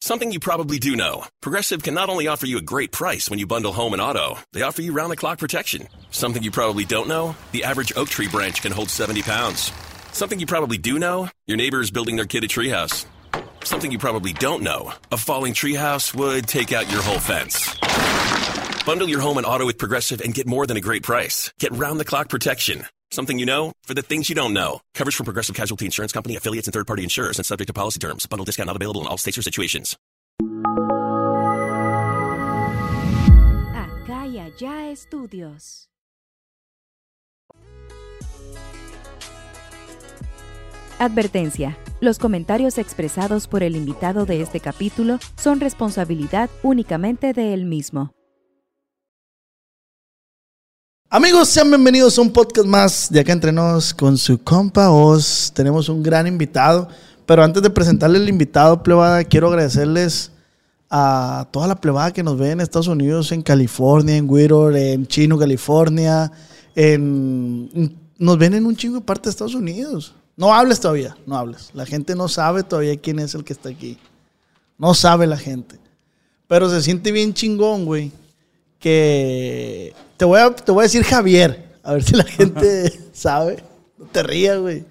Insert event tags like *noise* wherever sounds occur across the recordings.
Something you probably do know Progressive can not only offer you a great price when you bundle home and auto, they offer you round the clock protection. Something you probably don't know the average oak tree branch can hold 70 pounds. Something you probably do know your neighbor is building their kid a treehouse. Something you probably don't know a falling treehouse would take out your whole fence. Bundle your home and auto with Progressive and get more than a great price. Get round the clock protection. Something you know for the things you don't know. Coverage from Progressive Casualty Insurance Company, affiliates, and third party insurers and subject to policy terms. Bundle discount not available in all states or situations. Acá y allá estudios. Advertencia. Los comentarios expresados por el invitado de este capítulo son responsabilidad únicamente de él mismo. Amigos, sean bienvenidos a un podcast más de acá entre nos con su compa Oz. Tenemos un gran invitado, pero antes de presentarle el invitado, plebada, quiero agradecerles a toda la plebada que nos ve en Estados Unidos, en California, en Whittier, en Chino, California, en... Nos ven en un chingo de parte de Estados Unidos. No hables todavía, no hables. La gente no sabe todavía quién es el que está aquí. No sabe la gente. Pero se siente bien chingón, güey. Que te voy, a, te voy a decir Javier. A ver si la gente *laughs* sabe. No te rías, güey.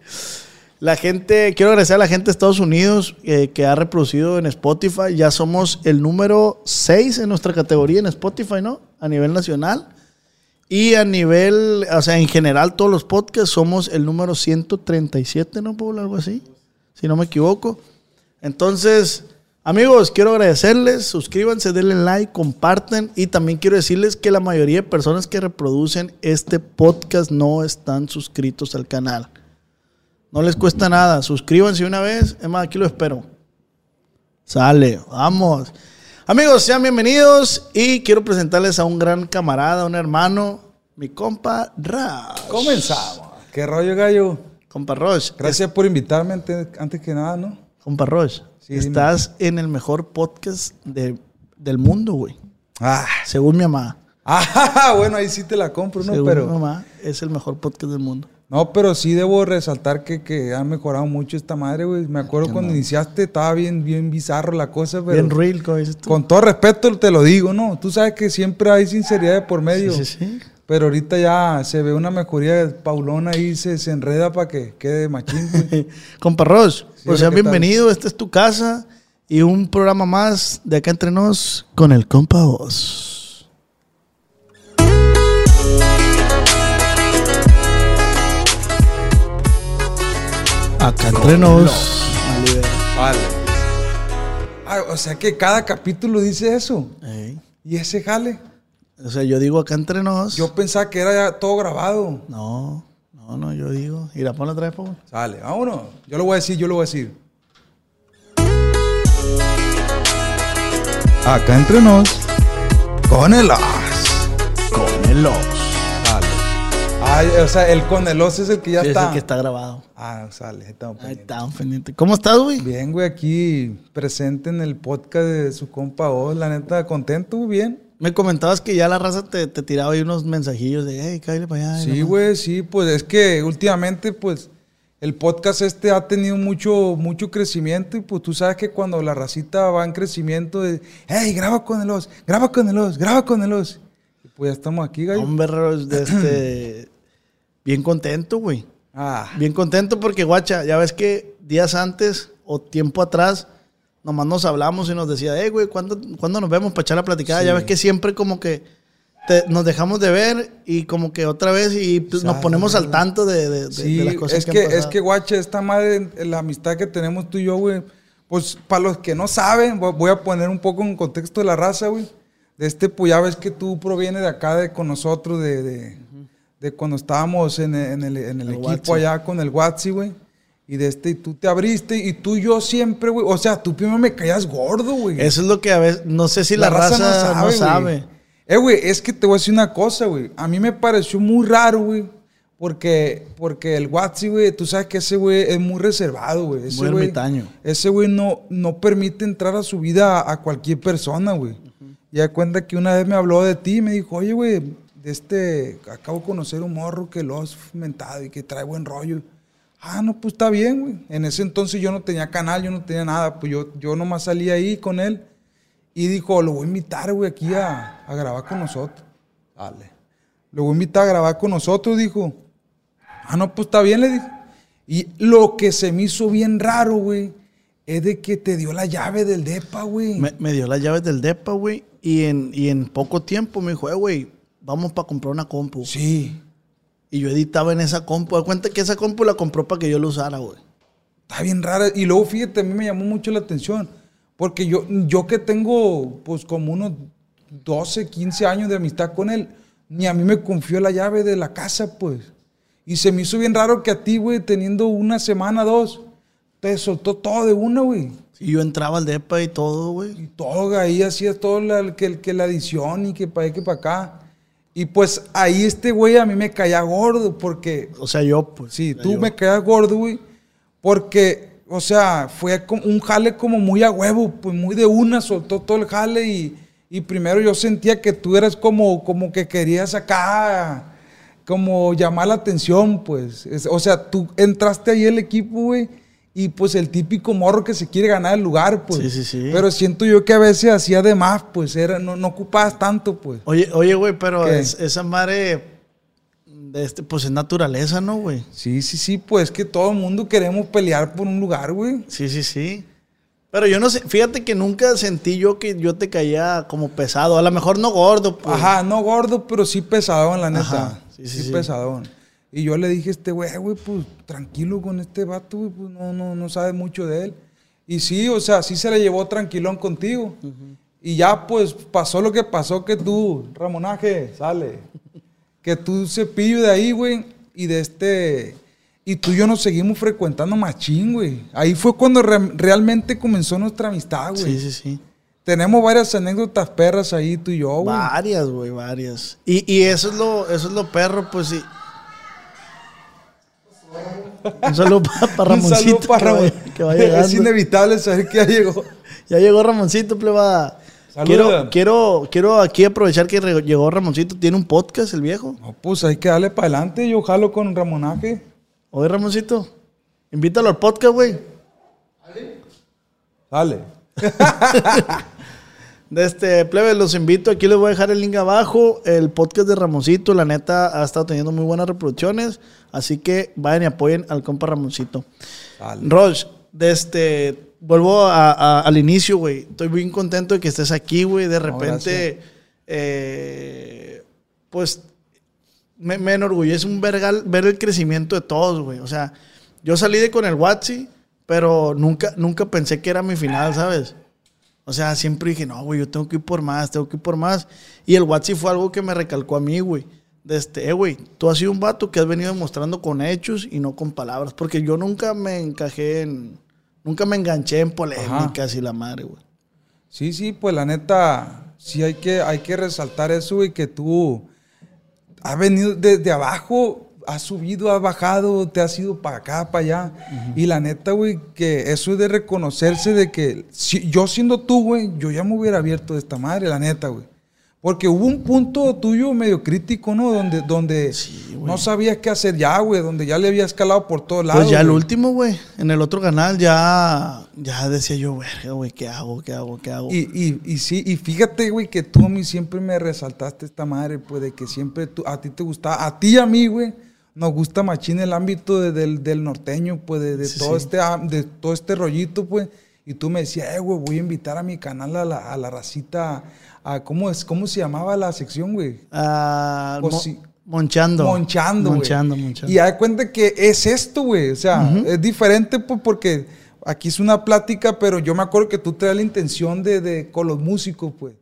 La gente, quiero agradecer a la gente de Estados Unidos eh, que ha reproducido en Spotify. Ya somos el número 6 en nuestra categoría en Spotify, ¿no? A nivel nacional. Y a nivel, o sea, en general, todos los podcasts somos el número 137, ¿no, Pablo? Algo así, si no me equivoco. Entonces, amigos, quiero agradecerles, suscríbanse, denle like, comparten y también quiero decirles que la mayoría de personas que reproducen este podcast no están suscritos al canal. No les cuesta nada, suscríbanse una vez, es más, aquí lo espero. Sale, vamos. Amigos, sean bienvenidos y quiero presentarles a un gran camarada, un hermano, mi compa Rash. Comenzamos. ¿Qué rollo, gallo? Compa Roche. Gracias por invitarme antes, antes que nada, ¿no? Compa Roche, Sí, dime. estás en el mejor podcast de- del mundo, güey. Ah, Según mi mamá. ah, *laughs* bueno, ahí sí te la compro, ¿no? Según mi Pero, mamá, es el mejor podcast del mundo. no, pero sí debo resaltar que, que ha mejorado mucho esta madre, güey. Me acuerdo cuando iniciaste, estaba bien, bien bizarro la cosa, pero Bien real, como dices tú. con todo respeto te lo digo, ¿no? Tú sabes que siempre hay sinceridad de por medio. Sí, sí, sí. Pero ahorita ya se ve una mejoría. Paulón ahí se, se enreda para que quede machín. *laughs* Compa Roche, pues sean hola, ¿qué tal? bienvenidos. Esta es tu casa y un programa más de acá entre nos con el Compa Oz. Acá entre nos. Vale. Ah, o sea que cada capítulo dice eso. Y ese jale. O sea, yo digo acá entre nos. Yo pensaba que era ya todo grabado. No, no, no, yo digo. Mira, ponlo otra vez, por favor. Sale, vámonos. Yo lo voy a decir, yo lo voy a decir. Acá entre nos. Con el os. Con el. Sale. Ay, o sea, el con el os es el que ya Sí, es está. el que está grabado. Ah, sale. ahí estamos pendientes. está, un pendiente. ¿Cómo estás, güey? Bien, güey, aquí presente en el podcast de su compa Oz. La neta, contento, bien. Me comentabas que ya la raza te, te tiraba ahí unos mensajillos de, hey, cállate para allá. Sí, güey, sí, pues es que últimamente, pues, el podcast este ha tenido mucho, mucho crecimiento y pues tú sabes que cuando la racita va en crecimiento, de, hey, graba con el os, graba con el os, graba con el os. Y pues ya estamos aquí, gallo. Hombre, de *clears throat* este, bien contento, güey. Ah, Bien contento porque, guacha, ya ves que días antes o tiempo atrás, nomás nos hablamos y nos decía, hey, güey, ¿cuándo, cuándo nos vemos para echar la platicada? Ya ves que siempre como que te- nos dejamos de ver y como que otra vez y nos ponemos al tanto de, de- de- sí, de las cosas es que, que, han es que, guacha, esta madre, la amistad que tenemos tú y yo, güey, pues para los que no saben, vo- voy a poner un poco en contexto de la raza, güey. De este, pues ya ves que tú provienes de acá, de con nosotros, de, de, de cuando estábamos en el, en el- en el El equipo Watsi. allá con el Watsi, güey. Y de este, y tú te abriste, y tú y yo siempre, güey. O sea, tú primero me caías gordo, güey. Eso es lo que a veces, no sé si la, raza, no sabe. güey. Eh, güey, es que te voy a decir una cosa, güey. A mí me pareció muy raro, güey. Porque, porque el Watsi, güey, tú sabes que ese güey es muy reservado, güey. Ese Muy güey- ermitaño. Ese güey no, no permite entrar a su vida a, a cualquier persona, güey. Y da cuenta que una vez me habló de ti y me dijo, oye, güey, de este, acabo de conocer un morro que lo has mentado y que trae buen rollo. Ah, no, pues está bien, güey. En ese entonces yo no tenía canal, yo no tenía nada. Pues yo, yo nomás salía ahí con él. Y dijo, lo voy a invitar, güey, aquí a, a grabar con nosotros. Dale. Lo voy a invitar a grabar con nosotros, dijo. Ah, no, pues está bien, le dije. Y lo que se me hizo bien raro, güey, es de que te dio la llave del depa, güey. Me, me dio las llaves del depa, güey. Y en, y en poco tiempo me dijo, eh, güey, vamos para comprar una compu. Sí, Y yo editaba en esa compu. Da cuenta que esa compu la compró para que yo la usara, güey. está bien rara. Y luego, fíjate, a mí me llamó mucho la atención. Porque yo, yo que tengo, pues, como unos 12, 15 años de amistad con él, ni a mí me confió la llave de la casa, pues. Y se me hizo bien raro que a ti, güey, teniendo una semana, dos, te soltó todo de una, güey. Y yo entraba al depa y todo, güey. Y todo, ahí hacía todo la, que, que la edición y que para que para acá. Y pues ahí este güey a mí me caía gordo porque, O sea, yo, pues. sí, tú yo. me caías gordo, güey, porque, o sea, fue como un jale como muy a huevo, pues muy de una, soltó todo el jale y, y primero yo sentía que tú eras como, como que querías acá, como llamar la atención, pues. Es- o sea, tú entraste ahí el equipo, güey. Y pues el típico morro que se quiere ganar el lugar, pues. Sí, sí, sí. Pero siento yo que a veces hacía de más, pues era, no, no ocupabas tanto, pues. Oye, oye, güey, pero esa madre, de este, pues es naturaleza, ¿no, güey? Sí, sí, sí, pues que todo el mundo queremos pelear por un lugar, güey. Sí, sí, sí. Pero yo no sé, fíjate que nunca sentí yo que yo te caía como pesado. A lo mejor no gordo, pues. Ajá, no gordo, pero sí pesadón, la neta. Ajá, sí, Sí, sí, sí. pesadón. Y yo le dije a este güey, güey, pues tranquilo con este vato, güey, pues no, no, no sabe mucho de él. Y sí, o sea, sí se le llevó tranquilón contigo. Y ya, pues, pasó lo que pasó que tú, Ramonaje, sale. que tú cepillo de ahí, güey, y de este... Y tú y yo nos seguimos frecuentando machín, güey. Ahí fue cuando re- realmente comenzó nuestra amistad, güey. Sí, sí, sí. Tenemos varias anécdotas perras ahí, tú y yo, güey. Varias, güey, varias. Y, y eso es lo, eso es lo perro, pues sí. Un saludo para *laughs* Un Ramoncito. saludo para que va- Ramón. que va Es inevitable saber que ya llegó. Ya llegó Ramoncito, plebada. Quiero, quiero, quiero aquí aprovechar que llegó Ramoncito. Tiene un podcast, el viejo. No, pues hay que darle para adelante. Yo jalo con Ramonaje. Oye, Ramoncito, invítalo al podcast, güey. Dale. *laughs* De este, plebe, los invito. Aquí les voy a dejar el link abajo. El podcast de Ramoncito, la neta, ha estado teniendo muy buenas reproducciones. Así que vayan y apoyen al compa Ramoncito. Dale. Rosh, de este, vuelvo a- a- al inicio, güey. Estoy bien contento de que estés aquí, güey. De repente, eh, pues, me, me enorgullece un vergal ver el crecimiento de todos, güey. O sea, yo salí de con el Watsi, pero nunca, nunca pensé que era mi final, ¿sabes? O sea, siempre dije, no, güey, yo tengo que ir por más, tengo que ir por más. Y el Watsi fue algo que me recalcó a mí, güey. De este, eh, güey, tú has sido un vato que has venido demostrando con hechos y no con palabras. Porque yo nunca me encajé en. Nunca me enganché en polémicas y la madre, güey. Sí, sí, pues la neta, sí hay que, hay que resaltar eso, güey, que tú has venido desde abajo, has subido, has bajado, te has ido para acá, para allá. Y la neta, güey, que eso es de reconocerse de que si, yo siendo tú, güey, yo ya me hubiera abierto de esta madre, la neta, güey. Porque hubo un punto tuyo medio crítico, ¿no? Donde, donde no sabías qué hacer ya, güey, donde ya le había escalado por todos lados. Pues ya el último, güey. En el otro canal ya. Ya decía yo, verga, güey, ¿qué hago? ¿Qué hago? ¿Qué hago? Y, y, y sí, y fíjate, güey, que tú a mí siempre me resaltaste esta madre, pues, de que siempre tú, a ti te gustaba, a ti y a mí, güey, nos gusta machín el ámbito de- del, del norteño, pues, de, de Sí, todo sí. este, de todo este rollito, pues, y tú me decías, eh, güey, voy a invitar a mi canal a la, a la racita, a, ¿cómo es, cómo se llamaba la sección, güey? Pues mo- sí. Monchando. Monchando, güey. Monchando, monchando. Y da cuenta que es esto, güey. O sea, es diferente pues, porque aquí es una plática, pero yo me acuerdo que tú traes la intención de, de- con los músicos, pues.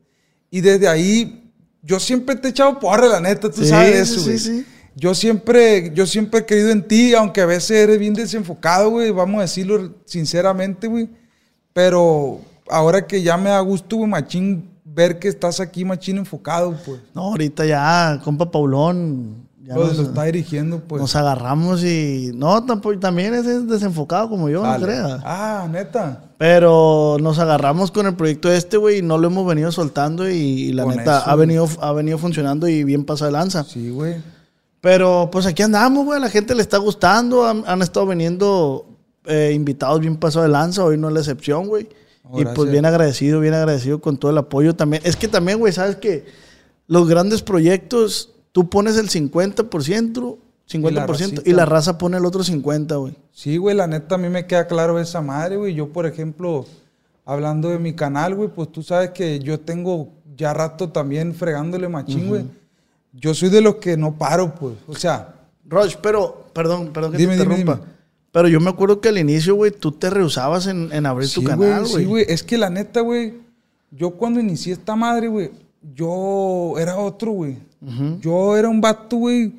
Y desde ahí, yo siempre te he echado porra, la neta, tú Sí, sabes sí, eso, sí, güey. sí. Yo siempre, yo siempre he creído en ti, aunque a veces eres bien desenfocado, güey, vamos a decirlo sinceramente, güey. Pero ahora que ya me da gusto, güey, machín, ver que estás aquí, machín, enfocado, pues. No, ahorita ya, compa Paulón. Ya Lo, nos, lo está dirigiendo, pues. nos agarramos y. No, tampoco, también es desenfocado como yo, Dale. no creas. Ah, neta. Pero nos agarramos con el proyecto este, güey, y no lo hemos venido soltando y, y la Con neta eso, ha venido, ha venido funcionando y bien pasado de lanza. Sí, güey. Pero pues aquí andamos, güey, a la gente le está gustando, han, han estado viniendo eh, invitados bien pasado de lanza, hoy no es la excepción, güey. Oh, y pues bien agradecido, bien agradecido con todo el apoyo también. Es que también, güey, sabes que los grandes proyectos, tú pones el 50%, 50% racita. y la raza pone el otro 50%, güey. Sí, güey, la neta a mí me queda claro esa madre, güey. Yo, por ejemplo, hablando de mi canal, güey, pues tú sabes que yo tengo ya rato también fregándole machín, güey. Yo soy de los que no paro, pues. O sea, Roch, pero, perdón, perdón que Dime, te interrumpa. dime. Pero yo me acuerdo que al inicio, güey, tú te rehusabas en, en abrir tu canal, güey, güey. sí, güey. Es que la neta, güey, yo cuando inicié esta madre, güey, yo era otro, güey. Yo era un vato, güey,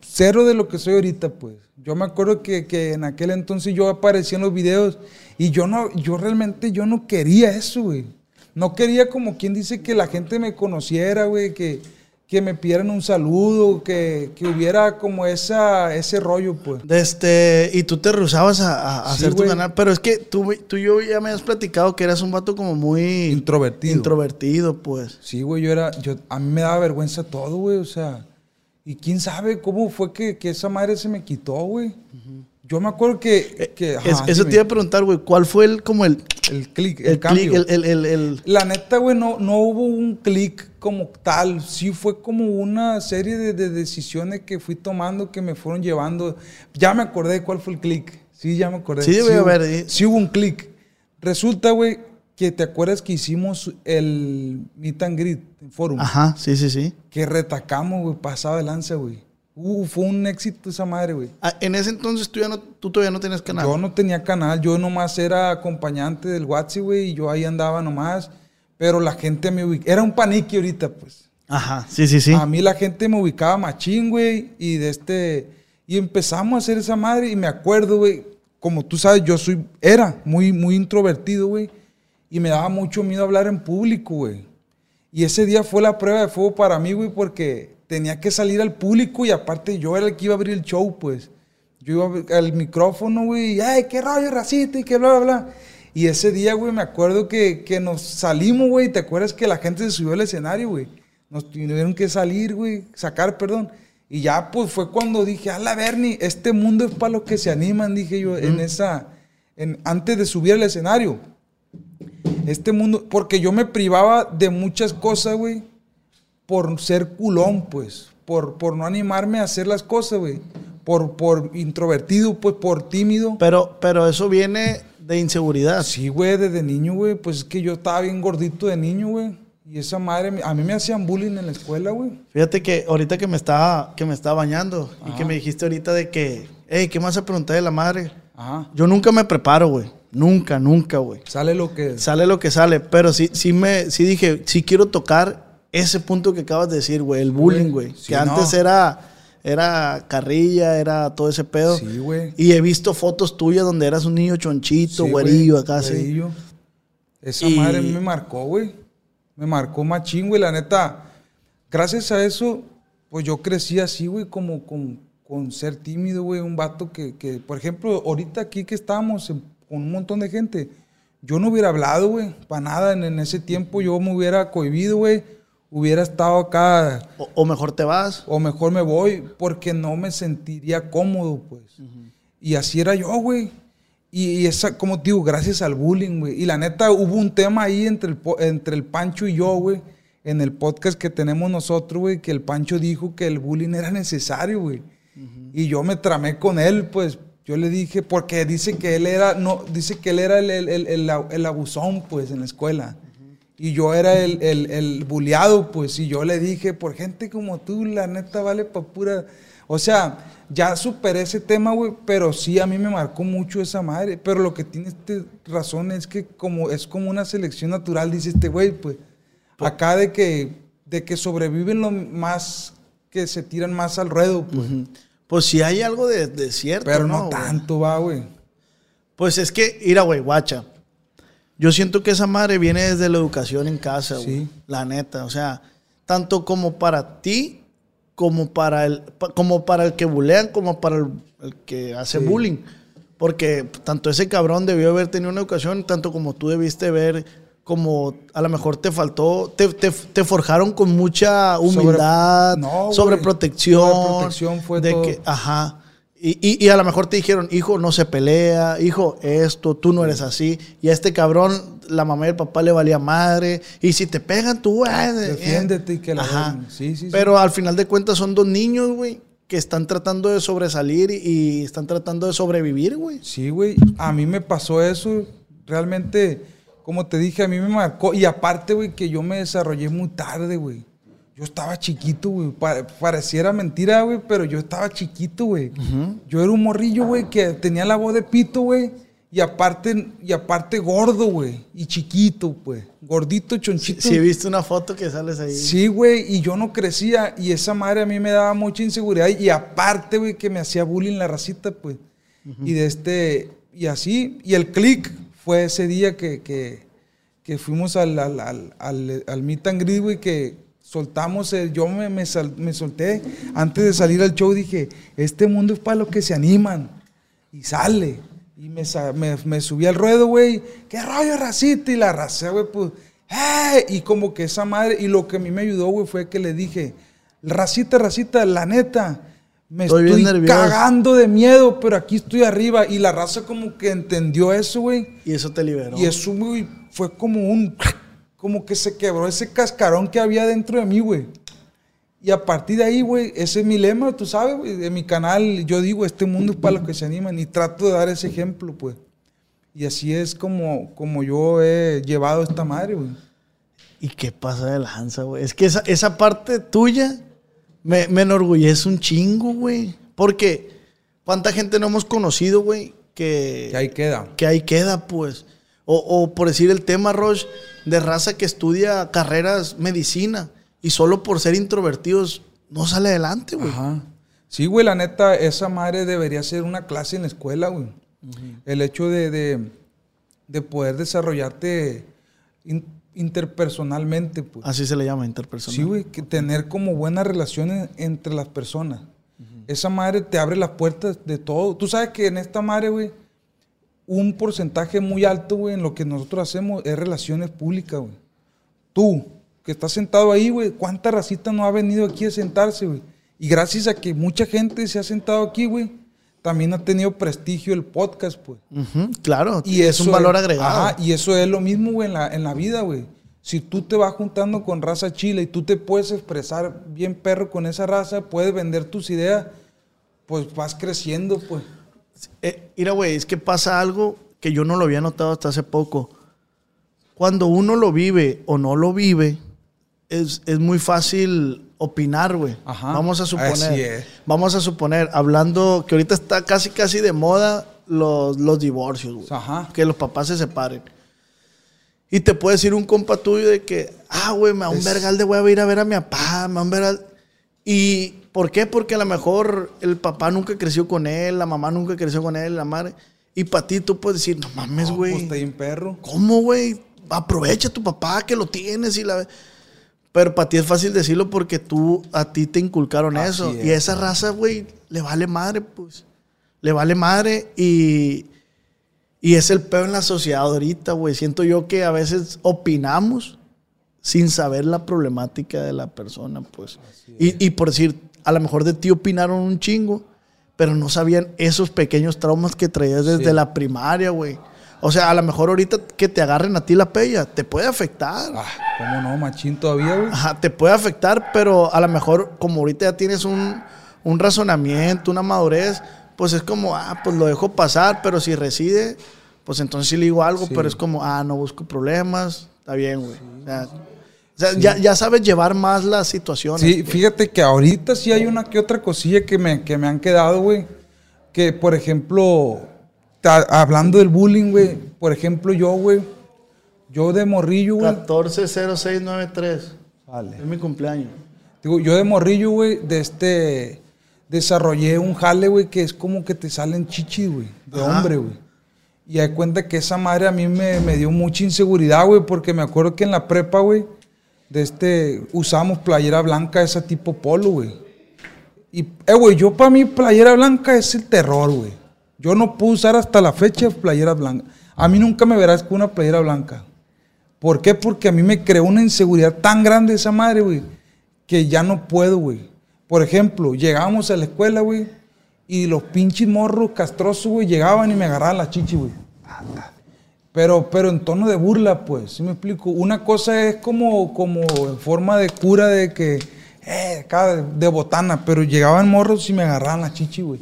cero de lo que soy ahorita, pues. Yo me acuerdo que, que en aquel entonces yo aparecía en los videos y yo no, yo realmente yo no quería eso, güey. No quería como quien dice que la gente me conociera, güey, que, que me pidieran un saludo, que, que hubiera como esa, ese rollo, pues. Este, y tú te rehusabas a, a Sí, hacer tu canal, pero es que tú, tú y yo ya me has platicado que eras un vato como muy Introvertido. introvertido, pues. Sí, güey, yo era, yo, a mí me daba vergüenza todo, güey, o sea, y quién sabe cómo fue que, que esa madre se me quitó, güey. Yo me acuerdo que, que Es- ajá, eso dime. te iba a preguntar, güey, ¿cuál fue el, como el, el clic, el, el, cambio. click, el, La neta, güey, no, no hubo un clic como tal. Sí fue como una serie de, de decisiones que fui tomando que me fueron llevando. Ya me acordé de cuál fue el clic. Sí, ya me acordé. Sí, güey, a ver, eh. Sí hubo un clic. Resulta, güey, que te acuerdas que hicimos el Meet and Greet en Forum. Ajá, sí, sí, sí. Que retacamos, güey, pasado de lanza, güey. Uh, fue un éxito esa madre, güey. Ah, en ese entonces tú, ya no, tú todavía no tenías canal. Yo no tenía canal, yo nomás era acompañante del WhatsApp, güey, y yo ahí andaba nomás. Pero la gente me ubicaba. Era un panique ahorita, pues. Ajá, sí, sí, sí. A mí la gente me ubicaba machín, güey, y de este... Y empezamos a hacer esa madre, y me acuerdo, güey, como tú sabes, yo soy... Era muy, muy introvertido, güey, y me daba mucho miedo hablar en público, güey. Y ese día fue la prueba de fuego para mí, güey, porque tenía que salir al público y aparte yo era el que iba a abrir el show, pues. Yo iba al micrófono, güey, y, ay, qué rollo, racita, y qué bla, bla, bla. Y ese día, güey, me acuerdo que, que nos salimos, güey, ¿te acuerdas que la gente se subió al escenario, güey? Nos tuvieron que salir, güey, sacar, perdón. Y ya, pues, fue cuando dije, a la Bernie, este mundo es para los que se animan, dije yo, en esa, en, antes de subir al escenario. Este mundo, porque yo me privaba de muchas cosas, güey, por ser culón, pues, por, por no animarme a hacer las cosas, güey, por, por introvertido, pues, por tímido. Pero, pero eso viene de inseguridad. Sí, güey, desde niño, güey, pues es que yo estaba bien gordito de niño, güey, y esa madre, a mí me hacían bullying en la escuela, güey. Fíjate que ahorita que me estaba, que me estaba bañando y que me dijiste ahorita de que, hey, ¿qué me vas a preguntar de la madre? Ajá. Yo nunca me preparo, güey. Nunca, nunca, güey. Sale lo que... Sale lo que sale, pero sí, sí me, sí dije, sí quiero tocar ese punto que acabas de decir, güey, el bullying, güey. Sí, que antes era, era carrilla, era todo ese pedo. Sí, güey. Y he visto fotos tuyas donde eras un niño chonchito, Sí, güerillo, acá así. güerillo. Esa Y- madre me marcó, güey. Me marcó machín, güey. La neta, gracias a eso, pues yo crecí así, güey, como con, con ser tímido, güey. Un vato que, que, por ejemplo, ahorita aquí que estamos en- con un montón de gente, yo no hubiera hablado, güey, para nada. En, en ese tiempo yo me hubiera cohibido, güey. Hubiera estado acá O, o mejor te vas. o mejor me voy porque no me sentiría cómodo, pues. Y así era yo, güey. Y, y esa, como te digo, gracias al bullying, güey. Y la neta, hubo un tema ahí entre el, entre el Pancho y yo, güey, en el podcast que tenemos nosotros, güey, que el Pancho dijo que el bullying era necesario, güey. Y yo me tramé con él, pues. Yo le dije, porque dice que él era, no, dice que él era el, el- el abusón, pues, en la escuela. Y yo era el, el, el buleado, pues, y yo le dije, por gente como tú, la neta vale pa' pura... O sea, ya superé ese tema, güey, pero sí a mí me marcó mucho esa madre. Pero lo que tiene este razón es que como es como una selección natural, dice este güey, pues. Acá de que, de que sobreviven los más que se tiran más al ruedo, pues. Pues sí hay algo de, de cierto, Pero no, güey? tanto, va, güey. Pues es que, mira, güey, guacha. Yo siento que esa madre viene desde la educación en casa, güey. Sí. La neta. O sea, tanto como para ti, como para el, como para el que bulean, como para el, el que hace Sí. bullying. Porque tanto ese cabrón debió haber tenido una educación, tanto como tú debiste ver, como a lo mejor te faltó, te, te, te forjaron con mucha humildad, No, güey. sobreprotección. Sobreprotección fue de todo. que, Ajá. Y, y- y a lo mejor te dijeron, hijo, no se pelea, hijo, esto, tú no eres así. Y a este cabrón, la mamá y el papá le valía madre. Y si te pegan, tú, eh, eh. Defiéndete y que la Ajá. Sí, sí, sí. Pero al final de cuentas son dos niños, güey, que están tratando de sobresalir y, y están tratando de sobrevivir, güey. Sí, güey. A mí me pasó eso. Realmente, como te dije, a mí me marcó. Y aparte, güey, que yo me desarrollé muy tarde, güey. Yo estaba chiquito, güey. Pa- pareciera mentira, güey, pero yo estaba chiquito, güey. Yo era un morrillo, güey, que tenía la voz de pito, güey. Y aparte, y aparte gordo, güey. Y chiquito, pues. Gordito, chonchito. Si viste una foto que sales ahí. Sí, güey, y yo no crecía y esa madre a mí me daba mucha inseguridad y aparte, güey, que me hacía bullying la racita, pues. Y de este, y así, y el click fue ese día que, que, que fuimos al, al, al, al, al meet and greet, güey, que soltamos, el- yo me, me, sal- me solté, antes de salir al show dije, este mundo es para los que se animan, y sale. Y me, sa- me, me subí al ruedo, güey. ¿Qué rollo, racita? Y la raza, güey, pues. ¡eh! Y como que esa madre. Y lo que a mí me ayudó, güey, fue que le dije: Racita, racita, la neta. Me Estoy estoy, bien nervioso". cagando de miedo, pero aquí estoy arriba. Y la raza, como que entendió eso, güey. Y eso te liberó. Y eso, güey, fue como un. Como que se quebró ese cascarón que había dentro de mí, güey. Y a partir de ahí, güey, ese es mi lema, tú sabes, güey. De mi canal, yo digo, este mundo es para los que se animan. Y trato de dar ese ejemplo, pues. Y así es como, como yo he llevado esta madre, güey. ¿Y qué pasa de lanza, güey? Es que esa, esa parte tuya me, me enorgullece un chingo, güey. Porque, ¿cuánta gente no hemos conocido, güey? Que, Que ahí queda. que ahí queda, pues. O, o por decir el tema, Roche, de raza que estudia carreras medicina y solo por ser introvertidos no sale adelante, güey. Ajá. Sí, güey, la neta, esa madre debería ser una clase en la escuela, güey. El hecho de, de, de poder desarrollarte in- interpersonalmente, pues. Así se le llama interpersonal. Sí, güey, que tener como buenas relaciones entre las personas. Esa madre te abre las puertas de todo. Tú sabes que en esta madre, güey, un porcentaje muy alto, güey, en lo que nosotros hacemos es relaciones públicas, güey. Tú, que estás sentado ahí, güey, ¿cuánta racita no ha venido aquí a sentarse, güey? Y gracias a que mucha gente se ha sentado aquí, güey, también ha tenido prestigio el podcast, pues. Claro, Y es un valor agregado. Ajá, y eso es lo mismo, güey, en la, en la vida, güey. Si tú te vas juntando con raza chila y tú te puedes expresar bien perro con esa raza, puedes vender tus ideas, pues vas creciendo, pues. Eh, mira, güey, es que pasa algo que yo no lo había notado hasta hace poco. Cuando uno lo vive o no lo vive, es, es muy fácil opinar, güey. Vamos a suponer. así es. Vamos a suponer, hablando que ahorita está casi, casi de moda los, los divorcios, güey. Que los papás se separen. Y te puede decir un compa tuyo de que, ah, güey, me da un Es- vergal de voy a ir a ver a mi papá, me da un vergal. ¿Y por qué? Porque a lo mejor el papá nunca creció con él, la mamá nunca creció con él, la madre. Y para ti tú puedes decir, no mames, No, güey. pues está bien perro. ¿Cómo, güey? Aprovecha a tu papá que lo tienes y la... Pero para ti es fácil decirlo porque tú, a ti te inculcaron Así eso. es. Y esa raza, güey, le vale madre, pues. Le vale madre y... Y es el peor en la sociedad ahorita, güey. Siento yo que a veces opinamos sin saber la problemática de la persona, pues. Y, y por decir, a lo mejor de ti opinaron un chingo, pero no sabían esos pequeños traumas que traías desde Sí. la primaria, güey. O sea, a lo mejor ahorita que te agarren a ti la pella, te puede afectar. Ah, ¿cómo no? Machín todavía, güey. Ajá, te puede afectar, pero a lo mejor como ahorita ya tienes un, un razonamiento, una madurez, pues es como, ah, pues lo dejo pasar, pero si reside, pues entonces sí le digo algo, Sí. pero es como, ah, no busco problemas, está bien, güey. O sea, o sea, ya, ya sabes llevar más las situaciones. Sí, fíjate que ahorita sí hay una que otra cosilla que me, que me han quedado, güey. Que, por ejemplo, ta- hablando del bullying, güey. Por ejemplo, yo, güey. Yo de morrillo, güey. 140693. Vale. Es mi cumpleaños. Digo, yo de morrillo, güey, de este. Desarrollé un jale, güey, que es como que te salen chichis, güey, de Ajá. hombre, güey. Y hay cuenta que esa madre a mí me, me dio mucha inseguridad, güey, porque me acuerdo que en la prepa, güey, de este, usábamos playera blanca, esa tipo polo, güey. Y, eh, güey, yo para mí playera blanca es el terror, güey. Yo no puedo usar hasta la fecha playera blanca. A mí nunca me verás con una playera blanca. ¿Por qué? Porque a mí me creó una inseguridad tan grande esa madre, güey, que ya no puedo, güey. Por ejemplo, llegábamos a la escuela, güey, y los pinches morros castrosos, güey, llegaban y me agarraban la chichi, güey. Pero, pero en tono de burla, pues, ¿sí me explico? Una cosa es como, como en forma de cura de que, eh, acá de, botana, pero llegaban morros y me agarraban la chichi, güey.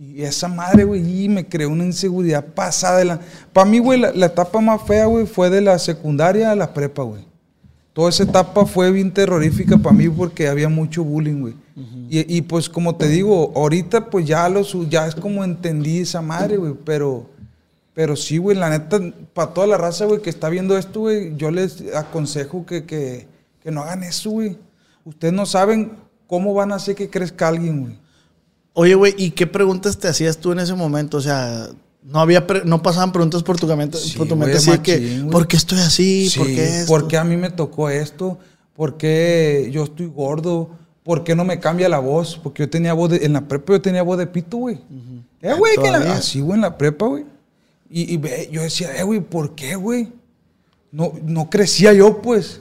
Y esa madre, güey, y me creó una inseguridad pasada de la... Para mí, güey, la, la etapa más fea, güey, fue de la secundaria a la prepa, güey. Toda esa etapa fue bien terrorífica para mí porque había mucho bullying, güey. y, y, pues como te digo, ahorita pues ya, ya es como entendí esa madre, güey, pero... Pero sí, güey, la neta, para toda la raza, güey, que está viendo esto, güey, yo les aconsejo que, que, que no hagan eso, güey. Ustedes no saben cómo van a hacer que crezca alguien, güey. Oye, güey, ¿y qué preguntas te hacías tú en ese momento? O sea, no había no pasaban preguntas por tu mente, Sí, por tu mente así que. ¿por qué estoy así? Sí, ¿Por qué esto? ¿Por qué a mí me tocó esto? ¿Por qué yo estoy gordo? ¿Por qué no me cambia la voz? Porque yo tenía voz de, en la prepa yo tenía voz de pito, güey. Eh, güey, que así, güey, en la prepa, güey. Y, y yo decía, eh, güey, ¿por qué, güey? No, no crecía yo, pues.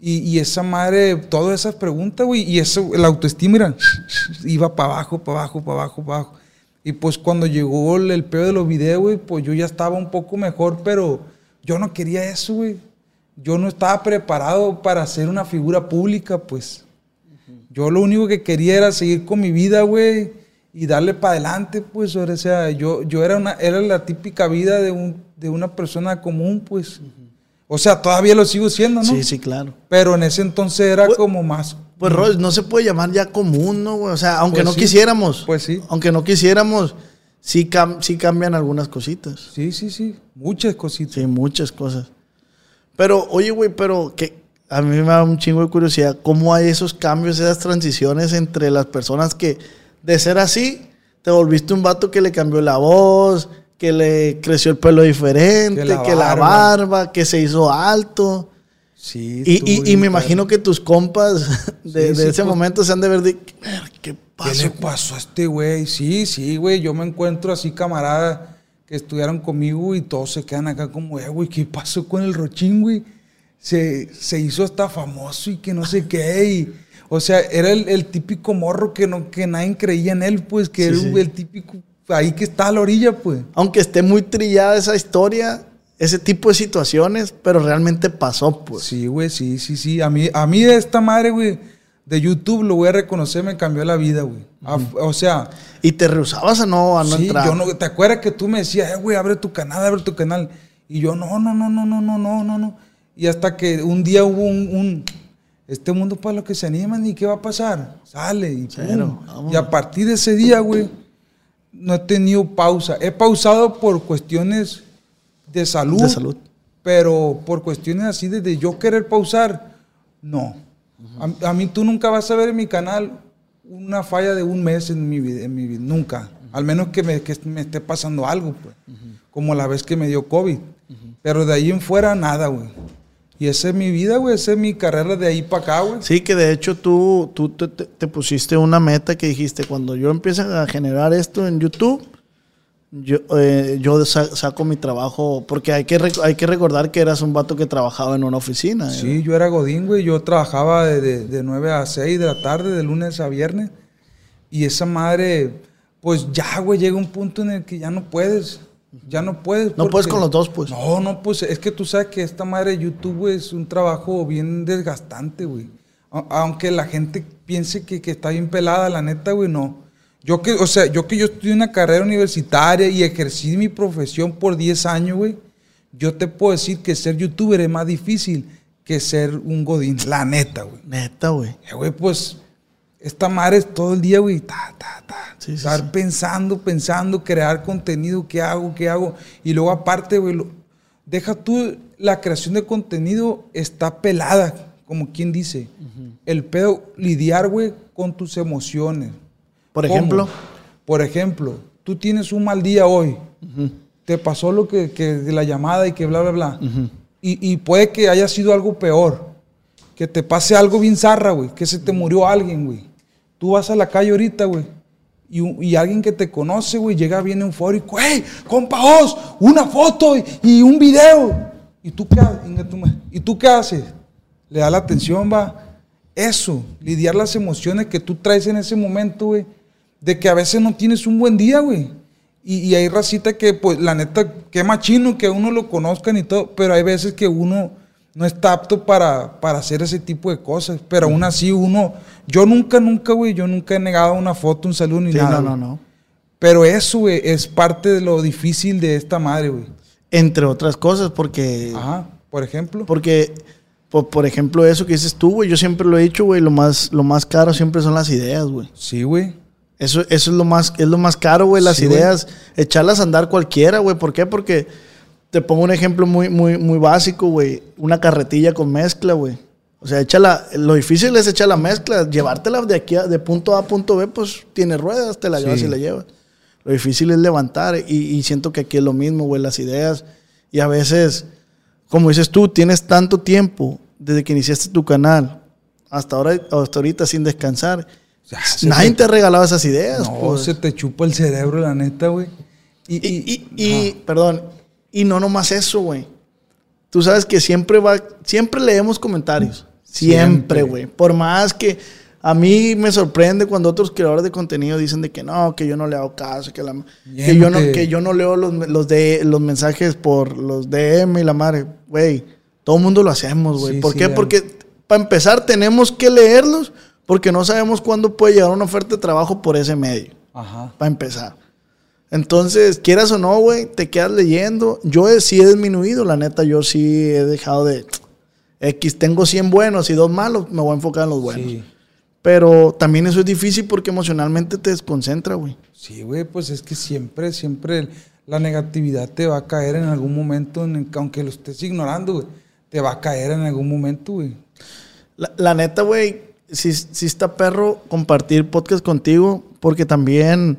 y, y esa madre, todas esas preguntas, güey, y eso, la autoestima, mira, iba para abajo, para abajo, para abajo, para abajo. Y pues cuando llegó el, el pedo de los videos, güey, pues yo ya estaba un poco mejor, pero yo no quería eso, güey. Yo no estaba preparado para ser una figura pública, pues. Yo lo único que quería era seguir con mi vida, güey, y darle para adelante, pues. O sea, yo, yo era, una, era la típica vida de, un, de una persona común, pues. O sea, todavía lo sigo siendo, ¿no? Sí, sí, claro. Pero en ese entonces era Pues- como más. Pues, Roy, no se puede llamar ya común, ¿no? O sea, aunque Pues no sí. quisiéramos. Pues sí. Aunque no quisiéramos, sí, cam- sí cambian algunas cositas. Sí, sí, sí. Muchas cositas. Sí, muchas cosas. Pero, oye, güey, pero que a mí me da un chingo de curiosidad, ¿cómo hay esos cambios, esas transiciones entre las personas que de ser así, te volviste un vato que le cambió la voz, que le creció el pelo diferente, que Que la, la barba. que se hizo alto? Sí. Y, y- me imagino que tus compas *laughs* de, Sí, de sí, ese pues. momento se han de ver de, ¿qué ¿Qué pasó? le pasó a este güey? Sí, sí, güey. Yo me encuentro así camaradas que estudiaron conmigo y todos se quedan acá como, eh, güey, ¿qué pasó con el Rochín, güey? Se, se hizo hasta famoso y que no sé qué. Y, o sea, era el, el típico morro que, no, que nadie creía en él, pues, que Sí, era sí. el típico ahí que está a la orilla, pues. Aunque esté muy trillada esa historia, ese tipo de situaciones, pero realmente pasó, pues. Sí, güey, sí, sí, sí. A mí, a mí esta madre, güey, de YouTube, lo voy a reconocer, me cambió la vida, güey. O sea, Y te rehusabas a no, a no sí, entrar. yo no, ¿te acuerdas que tú me decías, eh, güey, abre tu canal, abre tu canal? Y yo, no, no, no, no, no, no, no, no, no. Y hasta que un día hubo un, un, este mundo para los que se animan, ¿y qué va a pasar? Sale y vámonos. Y a partir de ese día, güey, no he tenido pausa. He pausado por cuestiones de salud. De salud. Pero por cuestiones así de, de yo querer pausar, no. a, a mí tú nunca vas a ver en mi canal una falla de un mes en mi vida, en mi vida nunca. Al menos que me, que me esté pasando algo, pues. Como la vez que me dio COVID. Pero de ahí en fuera, nada, güey. Y esa es mi vida, güey. Esa es mi carrera de ahí para acá, güey. Sí, que de hecho tú, tú te, te- te pusiste una meta que dijiste, cuando yo empiece a generar esto en YouTube, yo, eh, yo sa- saco mi trabajo, porque hay que, hay que recordar que eras un vato que trabajaba en una oficina. Sí, yo era Godín, güey. Yo trabajaba de, de, de 9 a 6 de la tarde, de lunes a viernes. Y esa madre, pues ya, güey, llega un punto en el que ya no puedes. Ya no puedes. No puedes con los dos, pues. No, no, pues es que tú sabes que esta madre de YouTube, güey, es un trabajo bien desgastante, güey. Aunque la gente piense que, que está bien pelada, la neta, güey, no. Yo que, o sea, yo que yo estudié una carrera universitaria y ejercí mi profesión por 10 años, güey, yo te puedo decir que ser youtuber es más difícil que ser un godín, la neta, güey. Neta, güey. Eh, Güey, pues, esta madre es todo el día, güey, ta, ta, ta. Sí, Estar sí. pensando, pensando, crear contenido, ¿qué hago, qué hago? Y luego aparte, güey, lo- deja tú, la creación de contenido está pelada como quien dice, el pedo, lidiar, güey, con tus emociones. Por ¿Cómo? ejemplo, Por ejemplo, tú tienes un mal día hoy, te pasó lo que, que de la llamada y que bla, bla, bla. y, y puede que haya sido algo peor, que te pase algo bien zarra, güey, que se te murió alguien, güey. Tú vas a la calle ahorita, güey, y, y alguien que te conoce, güey, llega bien eufórico, ¡hey, compa Oz, una foto y, un video! ¿Y tú, qué, ¿Y tú haces? Le da la atención, va. Eso, lidiar las emociones que tú traes en ese momento, güey. De que a veces no tienes un buen día, güey. Y, y hay racita que, pues, la neta, qué machino que uno lo conozcan y todo. Pero hay veces que uno no está apto para, para hacer ese tipo de cosas. Pero aún así uno... Yo nunca, nunca, güey, yo nunca he negado una foto, un saludo ni sí, nada. no, no, no. Pero eso, güey, es parte de lo difícil de esta madre, güey. Entre otras cosas, porque. Ajá, por ejemplo. Porque, por, por ejemplo, eso que dices tú, güey, yo siempre lo he dicho, güey, lo más, lo más caro siempre son las ideas, güey. Sí, güey. Eso, eso es lo más, es lo más caro, güey, las Sí, ideas, echarlas a andar cualquiera, güey. ¿Por qué? Porque te pongo un ejemplo muy, muy, muy básico, güey. Una carretilla con mezcla, güey. O sea, échala, lo difícil es echar la mezcla, llevártela de aquí a, de punto A a punto B, pues tiene ruedas, te la Sí. llevas y la llevas. Lo difícil es levantar y, y siento que aquí es lo mismo, güey, las ideas. Y a veces, como dices tú, tienes tanto tiempo desde que iniciaste tu canal hasta ahora, hasta ahorita sin descansar. Ya, se Nadie te- te ha regalado esas ideas. No, pues. se te chupa el cerebro, la neta, güey. Y, Y, y- y- y- perdón, y no nomás eso, güey. Tú sabes que siempre va, siempre leemos comentarios. Siempre, güey. Por más que a mí me sorprende cuando otros creadores de contenido dicen de que no, que yo no le hago caso, que, la, que, yo, no, que yo no leo los, los, de, los mensajes por los DM y la madre. Güey, todo el mundo lo hacemos, güey. Sí, ¿Por sí, qué? ya. Porque para empezar tenemos que leerlos porque no sabemos cuándo puede llegar una oferta de trabajo por ese medio Ajá. para empezar. Entonces, quieras o no, güey, te quedas leyendo. Yo sí he disminuido, la neta, yo sí he dejado de... X, tengo 100 buenos y dos malos, me voy a enfocar en los buenos. Sí. Pero también eso es difícil porque emocionalmente te desconcentra, güey. Sí, güey, pues es que siempre, siempre la negatividad te va a caer en algún momento, en el- aunque lo estés ignorando, güey. Te va a caer en algún momento, güey. La, la neta, güey, sí, sí está perro compartir podcast contigo porque también...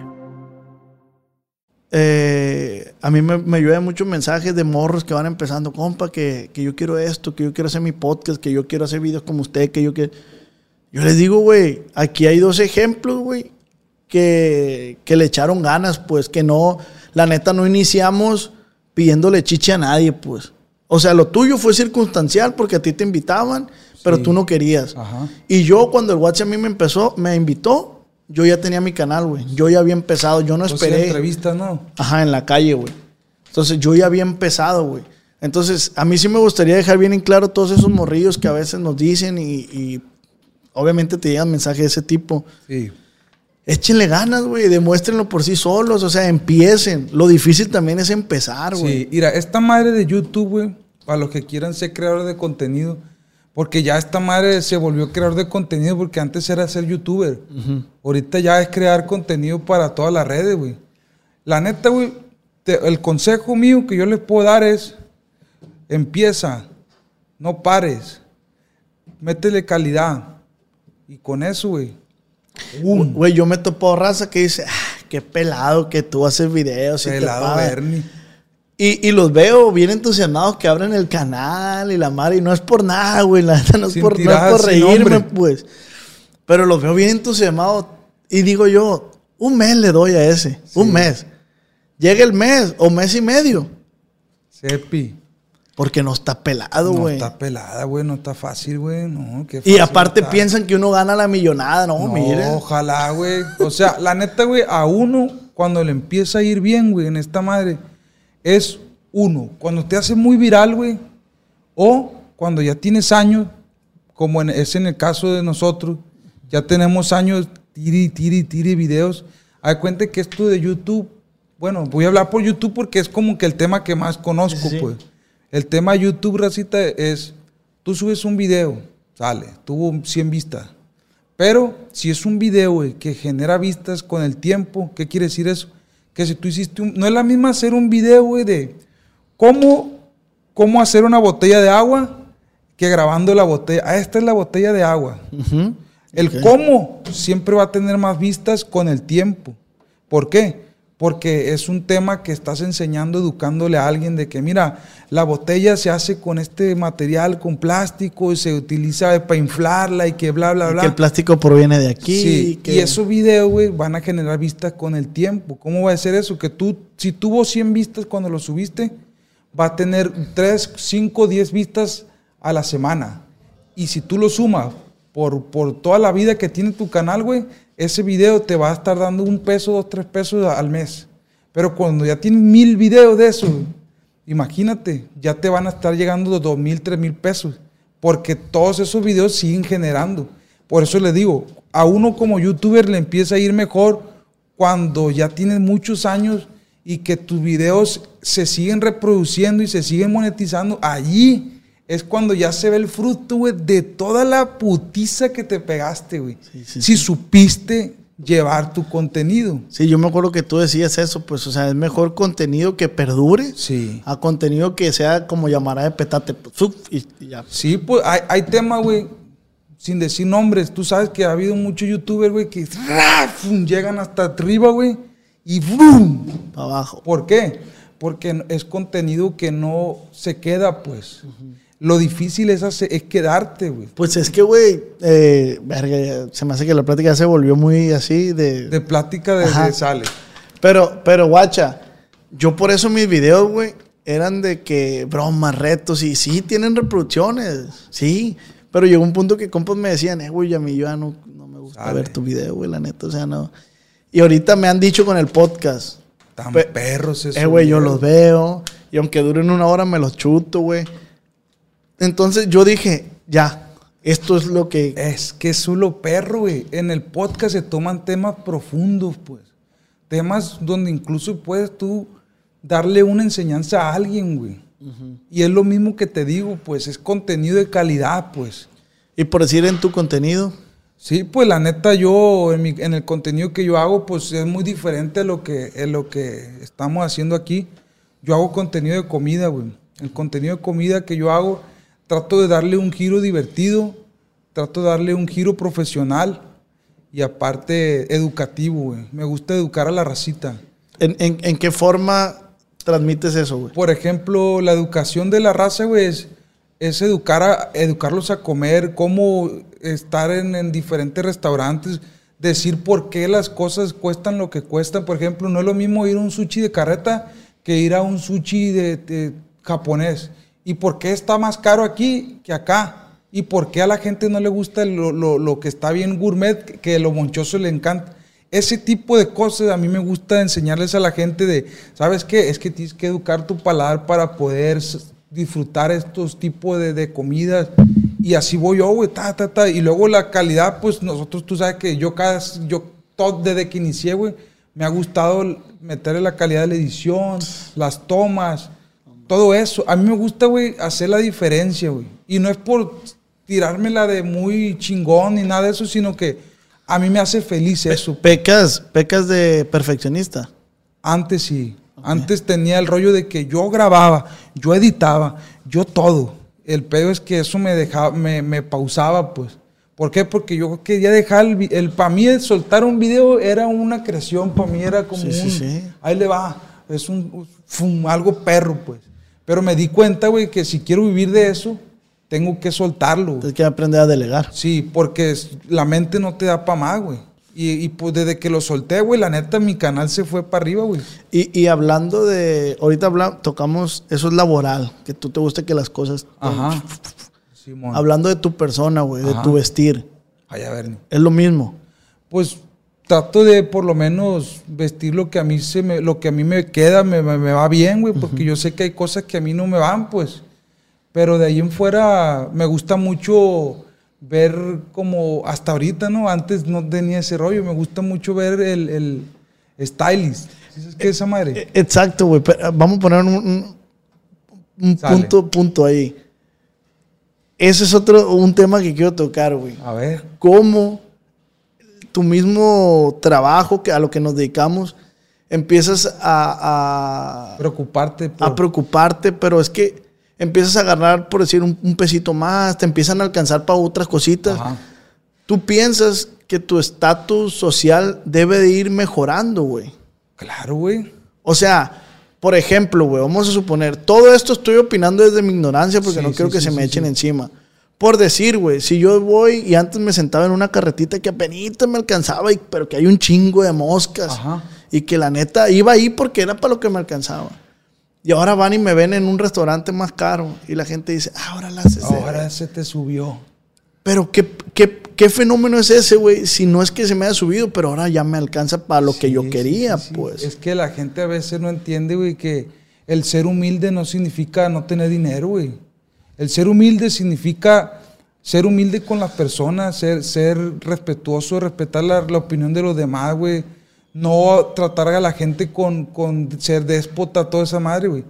eh, a mí me, me llueven muchos mensajes de morros que van empezando, compa, que, que yo quiero esto, que yo quiero hacer mi podcast, que yo quiero hacer videos como usted, que yo quiero... Yo les digo, güey, aquí hay dos ejemplos, güey, que, que le echaron ganas, pues, que no, la neta no iniciamos pidiéndole chiche a nadie, pues. O sea, lo tuyo fue circunstancial porque a ti te invitaban, pero Sí. tú no querías. Ajá. Y yo, cuando el WhatsApp a mí me empezó, me invitó, yo ya tenía mi canal, güey. Yo ya había empezado, yo no Entonces, esperé. entrevistas, ¿no? Ajá, en la calle, güey. Entonces yo ya había empezado, güey. Entonces, a mí sí me gustaría dejar bien en claro todos esos morrillos que a veces nos dicen y, y obviamente te llegan mensajes de ese tipo. Sí. Échenle ganas, güey, demuéstrenlo por sí solos, o sea, empiecen. Lo difícil también es empezar, güey. Sí, mira, esta madre de YouTube, güey, para los que quieran ser creadores de contenido, porque ya esta madre se volvió creador de contenido porque antes era ser youtuber. Ahorita ya es crear contenido para todas las redes, güey. La neta, güey, el consejo mío que yo les puedo dar es, empieza, no pares, métele calidad. Y con eso, güey. Güey, yo me topo raza que dice, ah, qué pelado que tú haces videos y te Pelado pagan". Bernie. Y, y los veo bien entusiasmados que abren el canal y la madre. Y no es por nada, güey. La neta no es Sin por, no es por reírme, pues. Pero los veo bien entusiasmados. Y digo yo, un mes le doy a ese. Un mes. Llega el mes o mes y medio. Sepi. Porque no está pelado, No güey. está pelada, güey, no está fácil, güey. No, qué y fácil aparte está. piensan que uno gana la millonada. No, No, mire. ojalá, güey. O sea, la neta, güey, a uno, cuando le empieza a ir bien, güey, en esta madre, es uno. Cuando te hace muy viral, güey, o cuando ya tienes años como en- es en el caso de nosotros, ya tenemos años, tiri, tiri, tiri videos. Hay cuenta que esto de YouTube, bueno, voy a hablar por YouTube porque es como que el tema que más conozco, Sí, pues. El tema YouTube, racita, es, tú subes un video, sale, tuvo 100 vistas. Pero si es un video, güey, que genera vistas con el tiempo, ¿qué quiere decir eso? Que si tú hiciste un... No es la misma hacer un video, güey, de cómo, cómo hacer una botella de agua que grabando la botella. Ah, esta es la botella de agua. El cómo siempre va a tener más vistas con el tiempo. ¿Por qué? Porque es un tema que estás enseñando, educándole a alguien de que, mira, la botella se hace con este material, con plástico, y se utiliza para inflarla y que bla, bla, Y bla. que el plástico proviene de aquí. Sí, que- y esos videos, güey, van a generar vistas con el tiempo. ¿Cómo va a ser eso? Que tú, si tuvo 100 vistas cuando lo subiste, va a tener 3, 5, 10 vistas a la semana. Y si tú lo sumas por, por toda la vida que tiene tu canal, güey, ese video te va a estar dando un peso, dos, tres pesos al mes. Pero cuando ya tienes mil videos de eso, imagínate, ya te van a estar llegando dos mil, tres mil pesos. Porque todos esos videos siguen generando. Por eso le digo, a uno como youtuber le empieza a ir mejor cuando ya tienes muchos años y que tus videos se siguen reproduciendo y se siguen monetizando. Allí es cuando ya se ve el fruto, güey, de toda la putiza que te pegaste, güey. Sí, sí, si supiste llevar tu contenido. Sí, yo me acuerdo que tú decías eso, pues, o sea, es mejor contenido que perdure Sí. a contenido que sea como llamará de petate, pues, y, ya. Sí, pues hay, hay temas, güey, sin decir nombres. Tú sabes que ha habido muchos youtubers, güey, que. ¡fum! llegan hasta arriba, güey, y ¡boom! Para abajo. ¿Por qué? Porque es contenido que no se queda, pues. Lo difícil es, hacer- es quedarte, güey. Pues es que, güey, eh, verga, se me hace que la plática ya se volvió muy así de... De plática de, de sale. Pero, pero, guacha, yo por eso mis videos, güey, eran de que bromas, retos, y sí, tienen reproducciones, sí. Pero llegó un punto que compas me decían, eh, güey, a mí ya no, no me gusta ver tu video, güey, la neta, o sea, no. Y ahorita me han dicho con el podcast, Tan Pe- perros esos eh, güey, yo los veo, y aunque duren una hora, me los chuto, güey. Entonces yo dije, ya, esto es lo que... Es que es solo perro, güey. En el podcast se toman temas profundos, pues. Temas donde incluso puedes tú darle una enseñanza a alguien, güey. Y es lo mismo que te digo, pues, es contenido de calidad, pues. Y por decir en tu contenido, Sí, pues la neta yo, en, mi- en el contenido que yo hago, pues es muy diferente a lo que, a lo que estamos haciendo aquí. Yo hago contenido de comida, güey. El contenido de comida que yo hago, trato de darle un giro divertido, trato de darle un giro profesional y aparte educativo, güey. Me gusta educar a la racita. ¿en, en, en qué forma transmites eso, güey? Por ejemplo, la educación de la raza, güey, es, es educar a, educarlos a comer, cómo estar en, en diferentes restaurantes, decir por qué las cosas cuestan lo que cuestan. Por ejemplo, no es lo mismo ir a un sushi de carreta que ir a un sushi de, de japonés. ¿Y por qué está más caro aquí que acá? ¿Y por qué a la gente no le gusta lo, lo- lo que está bien gourmet, que- lo monchoso le encanta? Ese tipo de cosas a mí me gusta enseñarles a la gente de, ¿sabes qué? Es que tienes que educar tu paladar para poder disfrutar estos tipos de, de comidas. Y así voy yo, güey, ta, ta, ta. Y luego la calidad, pues nosotros, tú sabes que yo cada, yo todo desde que inicié, güey, me ha gustado meterle la calidad de la edición, las tomas, todo eso. A mí me gusta, güey, hacer la diferencia, güey. Y no es por tirármela de muy chingón ni nada de eso, sino que a mí me hace feliz eso. Pecas, pecas de perfeccionista. Antes sí. Antes tenía el rollo de que yo grababa, yo editaba, yo todo. El pedo es que eso me dejaba, me, me pausaba, pues. ¿Por qué? Porque yo quería dejar el, el para mí el soltar un video era una creación, para mí era como Sí, sí, un, sí. ahí le va, es un, fum, algo perro, pues. Pero me di cuenta, güey, que si quiero vivir de eso, tengo que soltarlo. Tienes que aprender a delegar. Sí, porque la mente no te da para más, güey. Y, y pues desde que lo solté, güey, la neta, mi canal se fue para arriba, güey. Y, y hablando de, ahorita habla- tocamos, eso es laboral, que tú te guste que las cosas... Ajá. Simón. Hablando de tu persona, güey, de tu vestir, Ay, a ver. es lo mismo. Pues trato de por lo menos vestir lo que a mí se me, lo que a mí me queda, me, me- me va bien, güey, porque yo sé que hay cosas que a mí no me van, pues. Pero de ahí en fuera me gusta mucho ver como hasta ahorita, ¿no? Antes no tenía ese rollo. Me gusta mucho ver el, el stylist. ¿Sabes qué es esa madre? Eh, Exacto, güey. pero Vamos a poner un, un- punto, punto ahí. Ese es otro, un tema que quiero tocar, güey. A ver. Cómo tu mismo trabajo, que a lo que nos dedicamos, empiezas a, a, Preocuparte por... a preocuparte, pero es que empiezas a agarrar, por decir, un, un pesito más, te empiezan a alcanzar para otras cositas. Ajá. Tú piensas que tu estatus social debe de ir mejorando, güey. Claro, güey. O sea, por ejemplo, güey, vamos a suponer, todo esto estoy opinando desde mi ignorancia porque Sí, no quiero sí, que sí, se me echen encima. Por decir, güey, si yo voy y antes me sentaba en una carretita que apenas me alcanzaba, y- pero que hay un chingo de moscas. Ajá. Y que la neta iba ahí porque era para lo que me alcanzaba. Y ahora van y me ven en un restaurante más caro. Y la gente dice, "Ah, ahora la haces. de Ahora se te subió. pero ¿qué, qué, qué fenómeno es ese, güey? Si no es que se me haya subido, pero ahora ya me alcanza para lo que yo quería, sí, sí. pues. Es que la gente a veces no entiende, güey, que el ser humilde no significa no tener dinero, güey. El ser humilde significa ser humilde con las personas, ser, ser respetuoso, respetar la, la opinión de los demás, güey. No tratar a la gente con, con ser déspota, toda esa madre, güey.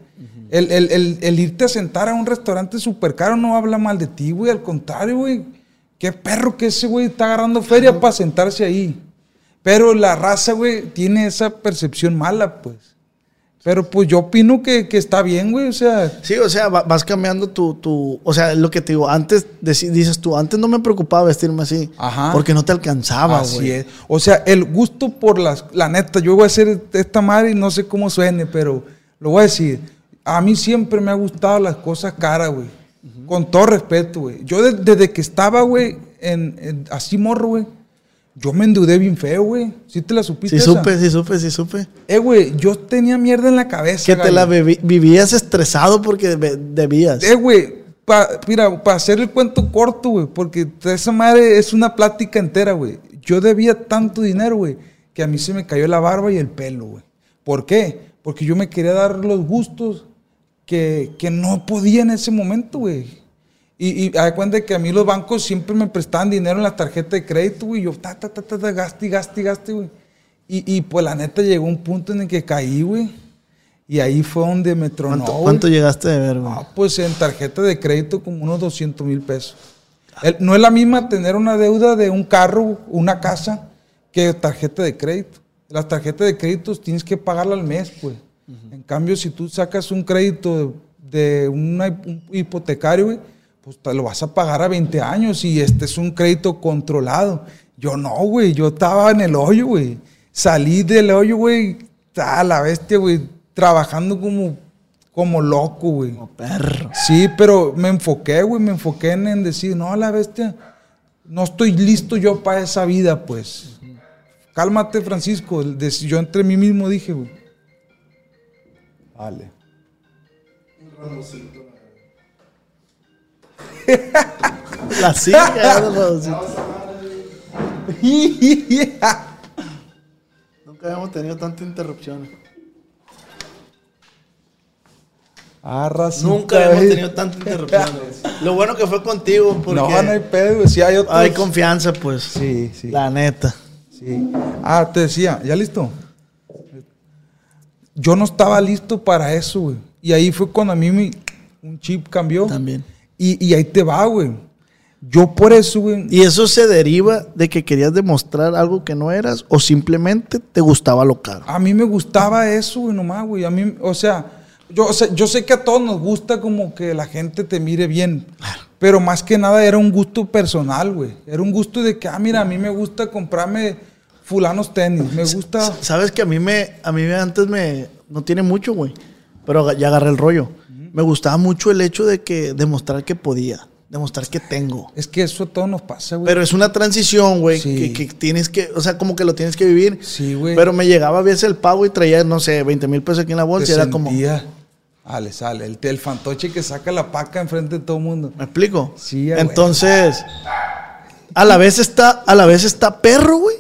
el, el- el- el irte a sentar a un restaurante súper caro no habla mal de ti, güey. Al contrario, güey. Qué perro que ese güey está agarrando feria para sentarse ahí. Pero la raza, güey, tiene esa percepción mala, pues. Pero pues yo opino que, que está bien, güey. O sea, Sí, o sea, va- vas cambiando tu, tu, o sea, lo que te digo, antes dices tú, antes no me preocupaba vestirme así, Ajá. porque no te alcanzaba, así güey. es. O sea, el gusto por las... La neta, yo voy a hacer esta madre y no sé cómo suene, pero lo voy a decir. A mí siempre me ha gustado las cosas caras, güey. Con todo respeto, güey. Yo de- desde que estaba, güey, en, en- así morro, güey, yo me endeudé bien feo, güey. ¿Sí te la supiste Sí esa? supe, sí supe, sí supe. Eh, güey, yo tenía mierda en la cabeza. Que te la vivías estresado porque debías. Eh, güey, pa- mira, para hacer el cuento corto, güey, porque esa madre es una plática entera, güey. Yo debía tanto dinero, güey, que a mí se me cayó la barba y el pelo, güey. ¿Por qué? Porque yo me quería dar los gustos que, que no podía en ese momento, güey. Y, y haz cuenta que a mí los bancos siempre me prestaban dinero en la tarjeta de crédito, güey. Yo, ta, ta, ta, ta, ta, gaste, gaste, gaste, güey. Y, y pues la neta llegó un punto en el que caí, güey. Y ahí fue donde me tronó, ¿Cuánto, güey. cuánto llegaste de ver, güey? Ah, pues en tarjeta de crédito como unos 200 mil pesos. El- no es la misma tener una deuda de un carro, una casa, que tarjeta de crédito. Las tarjetas de crédito tienes que pagarla al mes, pues. En cambio, si tú sacas un crédito de, de una hip- un hipotecario, güey, pues te lo vas a pagar a 20 años y este es un crédito controlado. Yo no, güey, yo estaba en el hoyo, güey. Salí del hoyo, güey, a la bestia, güey, trabajando como, como loco, güey. Como perro. Sí, pero me enfoqué, güey, me enfoqué en, en decir, no, la bestia, no estoy listo yo para esa vida, pues. Cálmate, Francisco. Yo entre mí mismo dije, güey. Vale. La silla *laughs* de Radoncito. *laughs* Nunca habíamos tenido tanta interrupción. Ah, racita, Nunca habíamos güey. tenido tanta interrupción. *laughs* Lo bueno que fue contigo, porque No, no hay pedo. Sí hay otros. hay confianza, pues. Sí, sí. La neta. Sí. Ah, te decía, ¿ya listo? Yo no estaba listo para eso, güey. Y ahí fue cuando a mí mi, un chip cambió. También. Y, y ahí te va, güey. Yo por eso, güey. ¿Y eso se deriva de que querías demostrar algo que no eras o simplemente te gustaba lo caro? A mí me gustaba eso, güey, nomás, güey. A mí, o sea, yo, o sea, yo sé que a todos nos gusta como que la gente te mire bien. Pero más que nada era un gusto personal, güey. Era un gusto de que, ah, mira, a mí me gusta comprarme fulanos tenis. Me gusta... Sabes que a mí me, a mí antes me, no tiene mucho, güey, pero ya agarré el rollo. Me gustaba mucho el hecho de que demostrar que podía, demostrar que tengo. Es que eso a todos nos pasa, güey. Pero es una transición, güey, Sí. que, que tienes que, o sea, como que lo tienes que vivir. Sí, güey. Pero me llegaba a veces el pago y traía, no sé, 20 mil pesos aquí en la bolsa Te y era como, ¿me sentía- Sale. El, el fantoche que saca la paca enfrente de todo el mundo. explico? Sí, a Entonces, a la vez está, a la vez está perro, güey,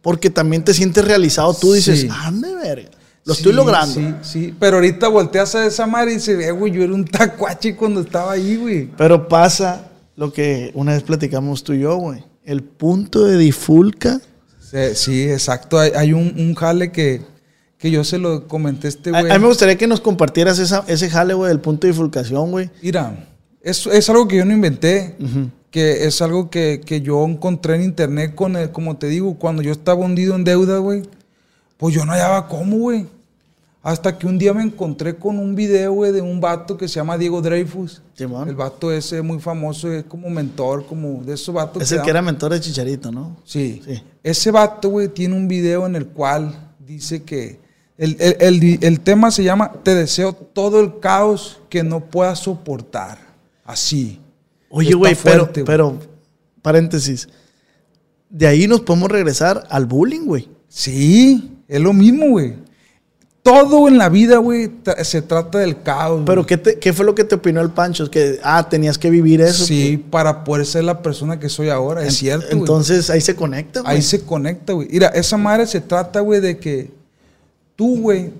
porque también te sientes realizado. Tú dices, Sí. ande, verga, lo Sí, estoy logrando. Sí, sí. Pero ahorita volteas a esa madre y dice, eh, güey, yo era un tacuache cuando estaba ahí, güey. Pero pasa lo que una vez platicamos tú y yo, güey. El punto de difulca. Sí, sí, exacto. Hay, hay un, un jale que, que yo se lo comenté a este A, a güey. mí me gustaría que nos compartieras esa, ese jale, güey, del punto de difulcación, güey. Mira, es, es algo que yo no inventé, que es algo que, que yo encontré en internet con el, como te digo, cuando yo estaba hundido en deuda, güey, pues yo no hallaba cómo, güey. Hasta que un día me encontré con un video, güey, de un vato que se llama Diego Dreyfus. El vato ese muy famoso, es como mentor, como de esos vatos Es el dan- que era mentor de Chicharito, ¿no? Sí. Sí. Ese vato, güey, tiene un video en el cual dice que el, el- el- el tema se llama Te deseo todo el caos que no puedas soportar. Así. Oye, güey, pero, pero, paréntesis. De ahí nos podemos regresar al bullying, güey. Sí, es lo mismo, güey. Todo en la vida, güey, tra- se trata del caos. Pero. ¿qué, te- ¿qué fue lo que te opinó el Pancho? Que, ah, tenías que vivir eso. Sí, para poder ser la persona que soy ahora, es cierto. Entonces ahí se conecta, güey. Ahí se conecta, güey. Mira, esa madre se trata, güey, de que tú, güey,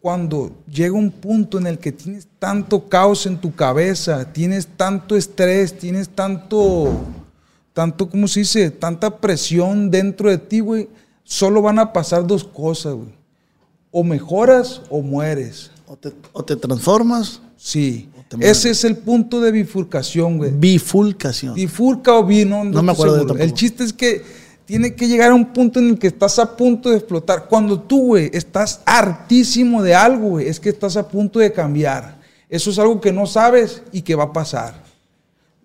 cuando llega un punto en el que tienes tanto caos en tu cabeza, tienes tanto estrés, tienes tanto, tanto, ¿cómo se dice? Tanta presión dentro de ti, güey, solo van a pasar dos cosas, güey. O mejoras o mueres. O te, o te transformas. Sí. te mueres. Ese es el punto de bifurcación, güey. Bifulcación. Bifurca o vino, No me acuerdo de. El chiste es que tiene que llegar a un punto en el que estás a punto de explotar. Cuando tú, güey, estás hartísimo de algo, güey, es que estás a punto de cambiar. Eso es algo que no sabes y que va a pasar.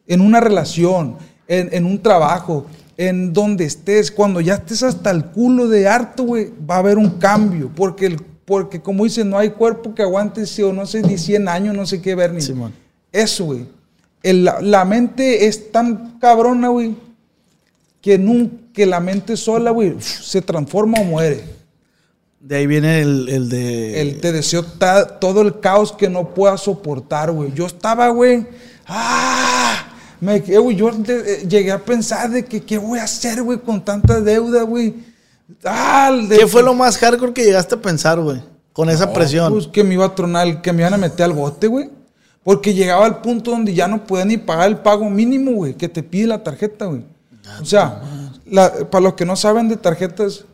En una relación, en, en un trabajo, en donde estés, cuando ya estés hasta el culo de harto, güey, va a haber un cambio. Porque, el- porque como dicen, no hay cuerpo que aguante, si o no sé, ni 100 años, no sé qué, Bernie. Simón. Eso, güey. El- La, la mente es tan cabrona, güey, que, que la mente sola, güey, se transforma o muere. De ahí viene el, el de. Él te deseó ta- todo el caos que no puedas soportar, güey. Yo estaba, güey, ¡ah! Me, quedé, güey, yo de- eh, llegué a pensar de que qué voy a hacer, güey, con tanta deuda, güey. Ah, de- ¿Qué fue lo más hardcore que llegaste a pensar, güey? Con esa No, presión. Pues que me iba a tronar, que me iban a meter al bote, güey. Porque llegaba al punto donde ya no podía ni pagar el pago mínimo, güey, que te pide la tarjeta, güey. O sea, la- para los que no saben de tarjetas,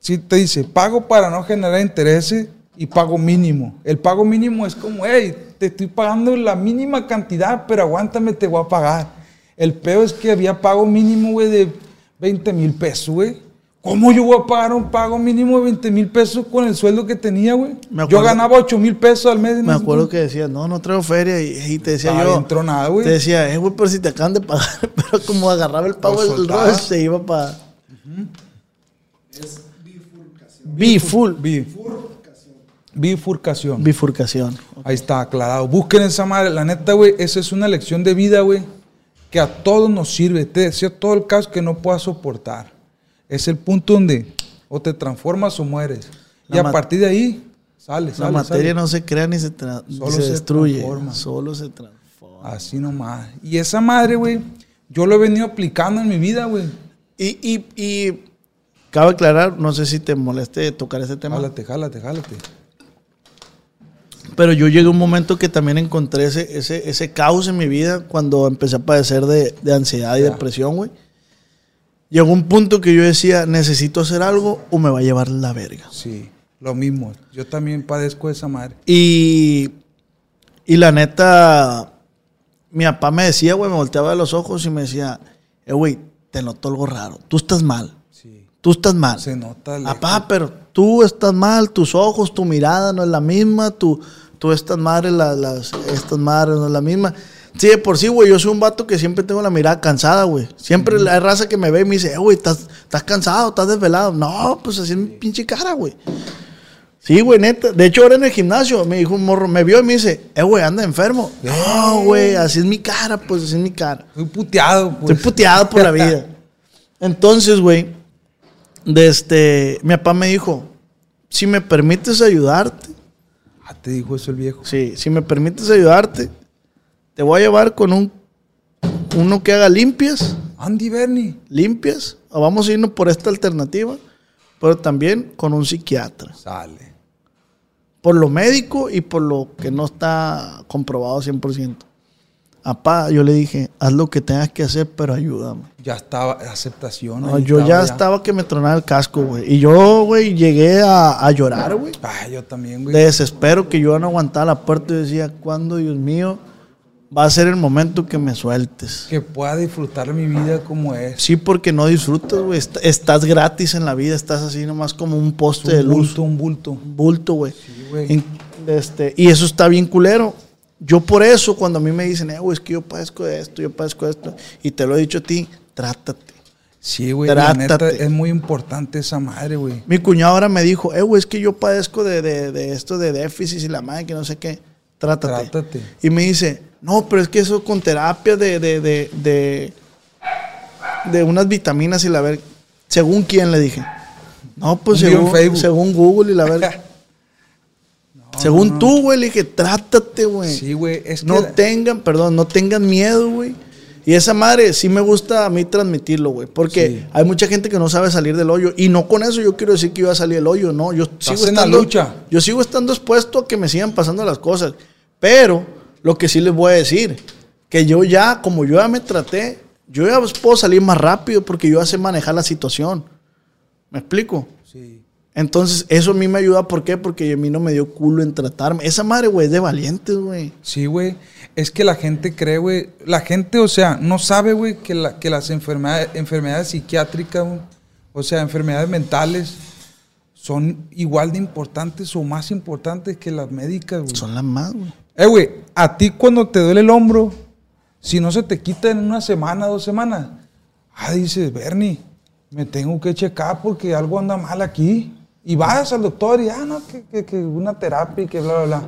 sí te dice pago para no generar intereses y pago mínimo. El pago mínimo es como, hey, te estoy pagando la mínima cantidad, pero aguántame, te voy a pagar. El peor es que había pago mínimo, güey, de 20 mil pesos, güey. ¿Cómo yo voy a pagar un pago mínimo de 20 mil pesos con el sueldo que tenía, güey? Yo ganaba 8 mil pesos al mes. Me acuerdo que decías, no, no traigo feria. Y, y te decía Estaba yo. bien tronada, güey. Te decía, eh, güey, pero si te acaban de pagar. *laughs* Pero como agarraba el pago, Lo el soltaba. rollo se iba para. Biful. Bifurcación. Bifurcación. Ahí está, aclarado. Busquen esa madre. La neta, güey, esa es una lección de vida, güey, que a todos nos sirve. Te deseo todo el caos que no puedas soportar. Es el punto donde o te transformas o mueres. y a partir de ahí, sale, La materia sale. no se crea ni Solo se se destruye. transforma. Solo se transforma. Así nomás. Y esa madre, güey, yo lo he venido aplicando en mi vida, güey. Y, y, y cabe aclarar, no sé si te moleste tocar ese tema. Jálate, jálate, jálate. Pero yo llegué a un momento que también encontré ese, ese, ese caos en mi vida cuando empecé a padecer de, de ansiedad y Ya. depresión, güey. Llegó un punto que yo decía, necesito hacer algo o me va a llevar la verga. Sí, lo mismo. Yo también padezco de esa madre. Y, y la neta, mi papá me decía, güey, me volteaba de los ojos y me decía, eh, güey, te noto algo raro. Tú estás mal. Sí. Tú estás mal. Se nota. Papá, pero tú estás mal, tus ojos, tu mirada no es la misma, tú, tú estás mal, la- las, estas madres no es la misma. Sí, de por sí, güey, yo soy un vato que siempre tengo la mirada cansada, güey. Siempre la raza que me ve y me dice, eh, güey, ¿estás, estás cansado, estás desvelado. No, pues así es mi pinche cara, güey. Sí, güey, neta. De hecho, ahora en el gimnasio me dijo un morro, me vio y me dice, eh, güey, anda enfermo. No, güey, así es mi cara, pues así es mi cara. Estoy puteado, pues. Estoy puteado por la vida. *laughs* Entonces, güey, de este, mi papá me dijo, si me permites ayudarte, Ah, te dijo eso el viejo. sí, si me permites ayudarte, te voy a llevar con un, uno que haga limpias, Andy Bernie. limpias, o vamos a irnos por esta alternativa, pero también con un psiquiatra, Sale. por lo médico y por lo que no está comprobado 100%. Apá, yo le dije, haz lo que tengas que hacer, pero ayúdame. Ya estaba aceptación. No, yo ya estaba que me tronaba el casco, güey. Y yo, güey, llegué a, a llorar, güey. Ay, yo también, güey. De desespero que yo no aguantaba la puerta y decía, ¿cuándo, Dios mío, va a ser el momento que me sueltes? Que pueda disfrutar mi vida como es. Sí, porque no disfrutas, güey. Est- estás gratis en la vida, estás así nomás como un poste de un luz. bulto, un bulto. Un bulto, güey. güey. En- este, y eso está bien culero. Yo por eso, cuando a mí me dicen, eh, güey, es que yo padezco de esto, yo padezco de esto, y te lo he dicho a ti, trátate. Sí, güey. La neta es muy importante esa madre, güey. Mi cuñado ahora me dijo, eh, güey, es que yo padezco de, de- de esto de déficit y la madre que no sé qué. Trátate. Trátate. Y me dice, no, pero es que eso con terapia de, de, de, de, unas vitaminas y la ver. Según quién le dije. No, pues según, según Google y la *laughs* según tú, güey, le dije, trátate, güey. Sí, güey. Es que No tengan, perdón, no tengan miedo, güey. Y esa madre sí me gusta a mí transmitirlo, güey. Porque Sí. hay mucha gente que no sabe salir del hoyo. Y no con eso yo quiero decir que iba a salir del hoyo, no. Yo sigo en la estando. lucha. Yo sigo estando expuesto a que me sigan pasando las cosas. Pero lo que sí les voy a decir, que yo ya, como yo ya me traté, yo ya puedo salir más rápido porque yo ya sé manejar la situación. ¿Me explico? Sí. Entonces, eso a mí me ayuda. ¿Por qué? Porque a mí no me dio culo en tratarme. Esa madre, güey, es de valientes, güey. Sí, güey. Es que la gente cree, güey. La gente, o sea, no sabe, güey, que, la- que las enfermedades, enfermedades psiquiátricas, o sea, enfermedades mentales, son igual de importantes o más importantes que las médicas, güey. Son las más, güey. Eh, güey, a ti cuando te duele el hombro, si no se te quita en una semana, dos semanas, ah, dices, Bernie, me tengo que checar porque algo anda mal aquí. Y vas al doctor y, ah, no, que, que- que una terapia y que bla, bla, bla.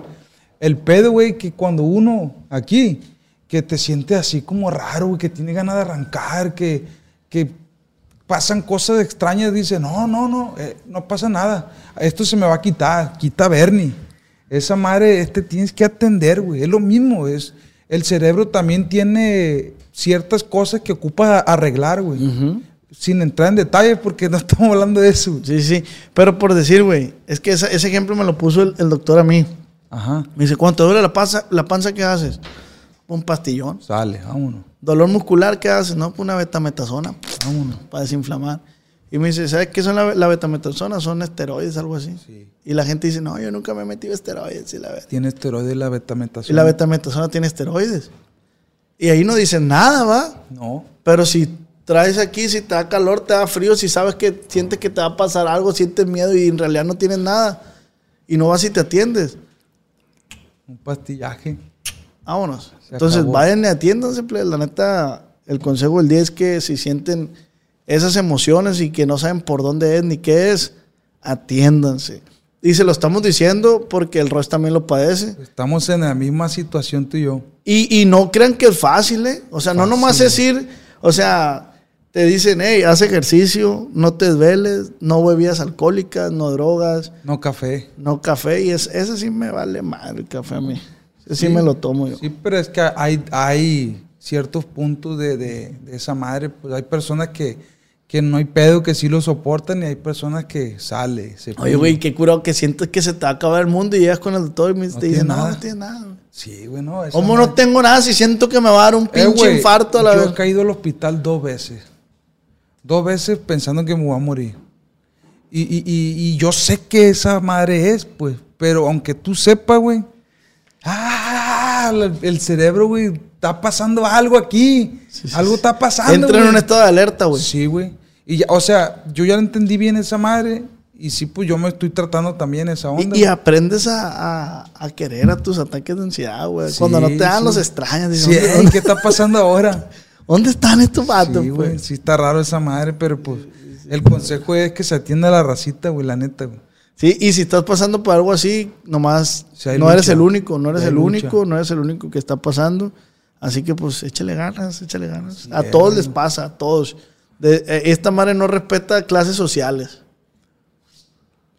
El pedo, güey, que cuando uno aquí, que te siente así como raro, güey, que tiene ganas de arrancar, que, que pasan cosas extrañas, dice, no, no, no, eh, no pasa nada. Esto se me va a quitar, quita Bernie. Esa madre, este tienes que atender, güey. Es lo mismo, es, el cerebro también tiene ciertas cosas que ocupa arreglar, güey. Sin entrar en detalles porque no *laughs* estamos hablando de eso. Sí, sí. Pero por decir, güey, es que ese ejemplo me lo puso el, el doctor a mí. Ajá. Me dice, cuando te duele la panza, la panza ¿qué haces? Un pastillón. Sale, vámonos. Dolor muscular, ¿qué haces? No, pues una betametasona. Vámonos. Para desinflamar. Y me dice, ¿sabes qué son la, la betametasona? Son esteroides, algo así. Y la gente dice, no, yo nunca me he metido esteroides. Y la, Tiene esteroides la y betametasona. la betametasona tiene esteroides. Y ahí no dicen nada, ¿va? No. Pero si traes aquí, si te da calor, te da frío, si sabes que sientes que te va a pasar algo, sientes miedo y en realidad no tienes nada. Y no vas y te atiendes. Un pastillaje. Vámonos. Se Entonces, acabó. vayan y atiéndanse. La neta, el consejo del día es que si sienten esas emociones y que no saben por dónde es ni qué es, atiéndanse. Y se lo estamos diciendo porque el Ross también lo padece. Estamos en la misma situación tú y yo. Y, y no crean que es fácil, ¿eh? O sea, no nomás decir, o sea, te dicen, hey, haz ejercicio, no te desveles, no bebidas alcohólicas, no drogas, No café. no café. Y es, ese sí me vale madre el café a mí. Ese sí, me lo tomo yo. Sí, pero es que hay, hay ciertos puntos de, de- de esa madre. Pues hay personas que, que no hay pedo, que sí lo soportan, y hay personas que sale. Se Oye, güey, qué curado que sientes que se te va a acabar el mundo y llegas con el doctor y me- No te dice, no, nada. no tienes nada. güey". Sí, güey, no. ¿Cómo no tengo nada si siento que me va a dar un Eh, pinche infarto a la Yo vez? he caído al hospital dos veces. Dos veces pensando que me voy a morir. Y, y- y- y yo sé que esa madre es, pues. Pero aunque tú sepas, güey. Ah, el- cerebro, güey. Está pasando algo aquí. algo está pasando. Entra en un estado de alerta, güey. Sí, güey. Y ya, o sea, yo ya entendí bien esa madre. Y sí, pues yo me estoy tratando también esa onda. Y, y aprendes a, a- a querer a tus ataques de ansiedad, güey. Sí, Cuando no te dan, los extrañas. dices, Sí, ¿dónde, ey, dónde- ¿qué está pasando ahora? *laughs* dónde están estos vatos, Sí, güey, pues? sí está raro esa madre, pero pues el consejo es que se atienda a la racita, güey, la neta, güey. Sí, y si estás pasando por algo así, nomás Sí, no eres el único, no eres el único, no eres el único que está pasando. Así que pues échale ganas, échale ganas. a todos les pasa, a todos. De- eh, esta madre no respeta clases sociales.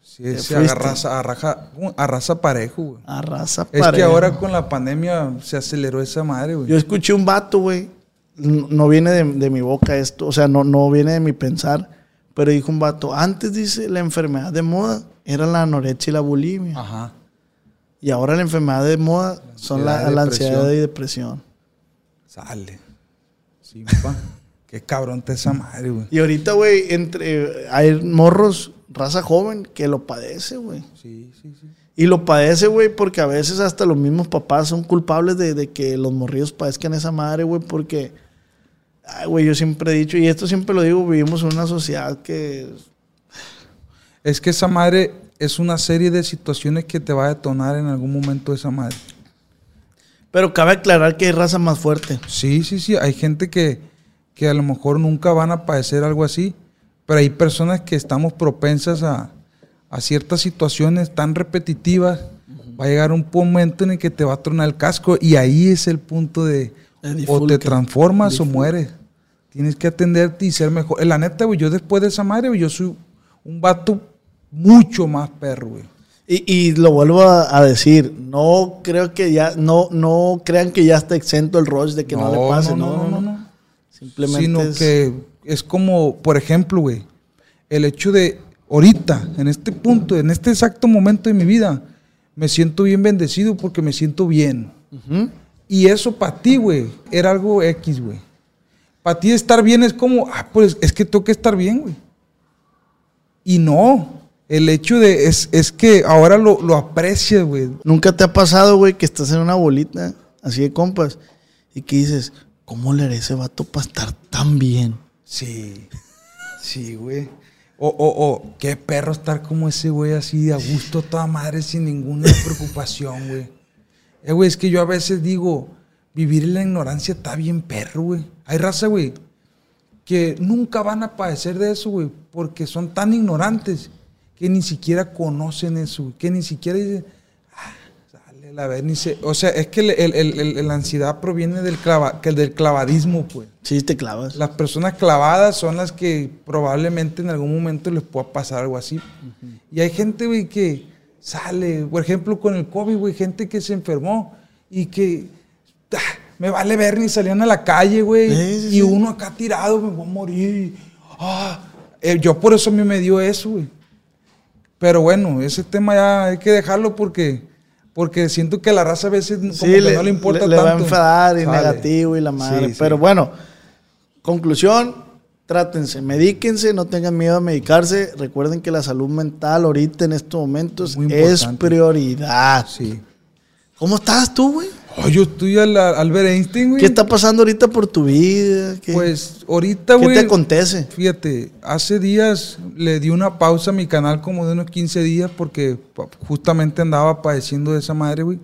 Sí, fuiste. agarraza, arraja, arrasa parejo, güey. Arrasa Es que parejo. ahora con la pandemia se aceleró esa madre, güey. Yo escuché un vato, güey. No viene de, de mi boca esto, o sea, no, no viene de mi pensar. Pero dijo un vato, antes dice la enfermedad de moda era la anorexia y la bulimia. Ajá. Y ahora la enfermedad de moda son la, ansiedad y la depresión. ansiedad y depresión. Sale. Sí, pa. *laughs* Qué cabrón te esa madre, güey. Y ahorita, güey, entre hay morros, raza joven, que lo padece, güey. Sí, sí, sí. Y lo padece, güey, porque a veces hasta los mismos papás son culpables de, de que los morrillos padezcan esa madre, güey, porque, ay, güey, yo siempre he dicho, y esto siempre lo digo, vivimos en una sociedad que Es que esa madre es una serie de situaciones que te va a detonar en algún momento esa madre. Pero cabe aclarar que hay raza más fuerte. Sí, sí, sí. Hay gente que, que a lo mejor nunca van a padecer algo así, pero hay personas que estamos propensas a, a ciertas situaciones tan repetitivas. Va a llegar un momento en el que te va a tronar el casco y ahí es el punto de o te transformas o mueres. Tienes que atenderte y ser mejor. La neta, güey, yo después de esa madre, güey, yo soy un vato mucho más perro, güey. Y, y lo vuelvo a, a decir, no creo que ya, no, no crean que ya está exento el Roche de que no, le pase, no, no, no. no. Simplemente Sino es- que es como, por ejemplo, güey, el hecho de ahorita, en este punto, en este exacto momento de mi vida, me siento bien bendecido porque me siento bien. Y eso para ti, güey, era algo X, güey. Para ti estar bien es como, ah, pues es que tengo que estar bien, güey. Y no, el hecho de, es, es que ahora lo, lo aprecias, güey. ¿Nunca te ha pasado, güey, que estás en una bolita así de compas y que dices, ¿cómo le haré ese vato para estar tan bien? Sí, sí, güey. O, o, o, qué perro estar como ese güey así, a gusto, toda madre, sin ninguna preocupación, güey. Eh, güey, es que yo a veces digo, vivir en la ignorancia está bien perro, güey. Hay raza, güey, que nunca van a padecer de eso, güey, porque son tan ignorantes que ni siquiera conocen eso, güey, que ni siquiera dicen, ah, sale la ver, ni se... O sea, es que el- el- el- el- la ansiedad proviene del, clava, que del clavadismo, pues. Sí, te clavas. Las personas clavadas son las que probablemente en algún momento les pueda pasar algo así. Y hay gente, güey, que sale, por ejemplo, con el COVID, güey, gente que se enfermó y que me vale ver ni salían a la calle, güey. Sí, sí, y uno acá tirado, me voy a morir. Ah, eh, yo por eso a mí me dio eso, güey. Pero bueno, ese tema ya hay que dejarlo porque, porque siento que a la raza a veces como Sí, que le, no le importa le- le va a tanto. enfadar y negativo y la madre. Pero bueno, conclusión, trátense, medíquense, no tengan miedo a medicarse. Recuerden que la salud mental ahorita en estos momentos es prioridad. Sí. ¿Cómo estás tú, güey? Oh, yo estoy al Albert Einstein, güey. ¿Qué está pasando ahorita por tu vida? ¿Qué, Pues ahorita, ¿qué güey. te acontece? Fíjate, hace días le di una pausa a mi canal como de unos 15 días porque justamente andaba padeciendo de esa madre, güey.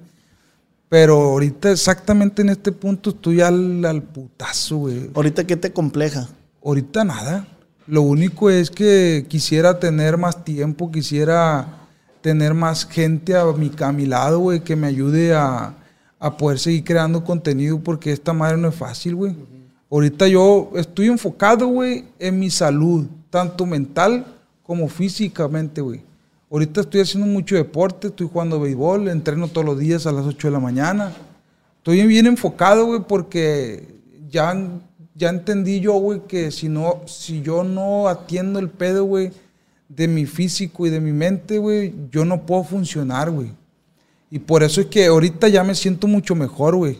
Pero ahorita exactamente en este punto estoy al, al putazo, güey. ¿Ahorita qué te compleja? Ahorita nada. Lo único es que quisiera tener más tiempo, quisiera tener más gente a mi, a mi lado, güey, que me ayude a, a poder seguir creando contenido porque esta madre no es fácil, güey. Ahorita yo estoy enfocado, güey, en mi salud, tanto mental como físicamente, güey. Ahorita estoy haciendo mucho deporte, estoy jugando béisbol, entreno todos los días a las 8 de la mañana. Estoy bien enfocado, güey, porque ya, ya entendí yo, güey, que si, no, si yo no atiendo el pedo, güey, de mi físico y de mi mente, güey, yo no puedo funcionar, güey. Y por eso es que ahorita ya me siento mucho mejor, güey.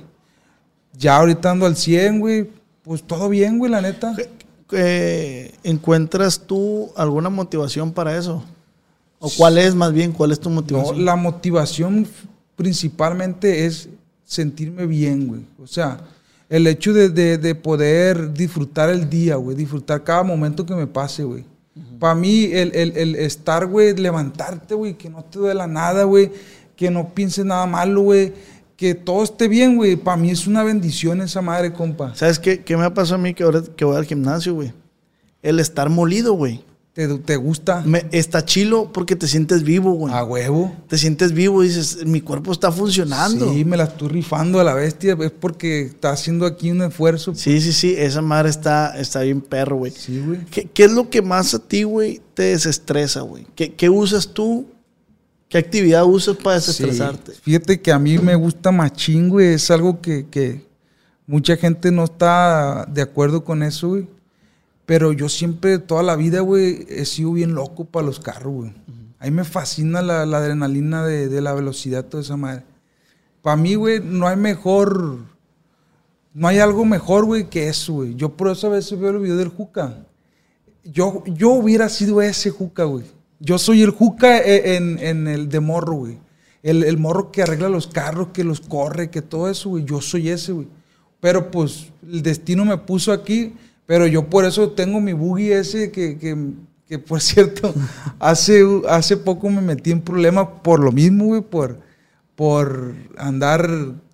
Ya ahorita ando al 100, güey. Pues todo bien, güey, la neta. Eh, ¿Encuentras tú alguna motivación para eso? ¿O cuál es más bien? ¿Cuál es tu No, motivación? la motivación principalmente es sentirme bien, güey. O sea, el hecho de, de- de poder disfrutar el día, güey. Disfrutar cada momento que me pase, güey. Para mí, el, el- el estar, güey, levantarte, güey, que no te duela nada, güey. Que no pienses nada malo, güey. Que todo esté bien, güey. Para mí es una bendición esa madre, compa. ¿Sabes qué, qué me pasó a mí que ahora que voy al gimnasio, güey? El estar molido, güey. ¿Te, te gusta? Me- Está chilo porque te sientes vivo, güey. A huevo. Te sientes vivo y dices, mi cuerpo está funcionando. Sí, me la estoy rifando a la bestia. Es porque está haciendo aquí un esfuerzo. Sí, sí, sí, esa madre está, está bien perro, güey. Sí, güey. ¿Qué, qué es lo que más a ti, güey, te desestresa, güey? ¿Qué, qué usas tú? ¿Qué actividad usas para desestresarte? Sí. Fíjate que a mí me gusta machín, güey. Es algo que, que mucha gente no está de acuerdo con eso, güey. Pero yo siempre, toda la vida, güey, he sido bien loco para los carros, güey. A mí me fascina la, la adrenalina de, de la velocidad, toda esa madre. Para mí, güey, no hay mejor no hay algo mejor, güey, que eso, güey. Yo por eso a veces veo el video del Juca. Yo, yo hubiera sido ese Juca, güey. Yo soy el Juca e- en, el de morro, güey. El, morro que arregla los carros, que los corre, que todo eso, güey. Yo soy ese, güey. Pero pues el destino me puso aquí. Pero yo por eso tengo mi buggy ese que, que, que, por *laughs* cierto, hace, hace poco me metí en problemas por lo mismo, güey. Por, por andar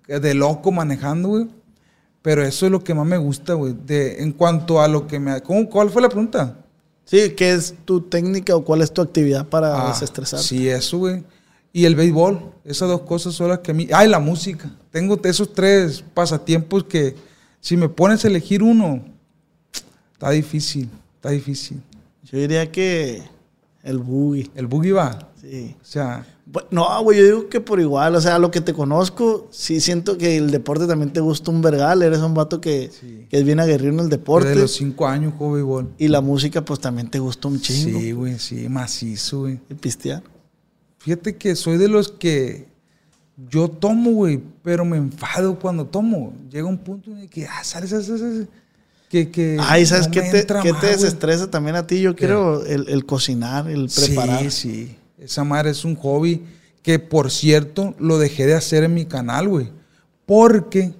de loco manejando, güey. Pero eso es lo que más me gusta, güey. En cuanto a lo que me... ¿cómo, ¿Cuál fue la pregunta? Sí, ¿qué es tu técnica o cuál es tu actividad para Ah, desestresar? Sí, eso, güey. Y el béisbol. Esas dos cosas son las que a mí... Ah, y la música. Tengo esos tres pasatiempos que si me pones a elegir uno, está difícil. Está difícil. Yo diría que el boogie. El boogie va. Sí. O sea, No, güey, yo digo que por igual, o sea, lo que te conozco, sí siento que el deporte también te gusta un vergal, eres un vato que, Sí. que es bien aguerrido en el deporte. desde los cinco años juego béisbol. Y la música, pues también te gusta un chingo. Sí, güey, sí, macizo, güey. Y pistear. Fíjate que soy de los que yo tomo, güey, pero me enfado cuando tomo. Llega un punto en el que, ah, sales, sales, sales, que, que Ay, ¿sabes no qué te, qué te desestresa también a ti? Yo quiero el, el cocinar, el preparar. Sí, sí. Esa madre es un hobby que, por cierto, lo dejé de hacer en mi canal, güey. Porque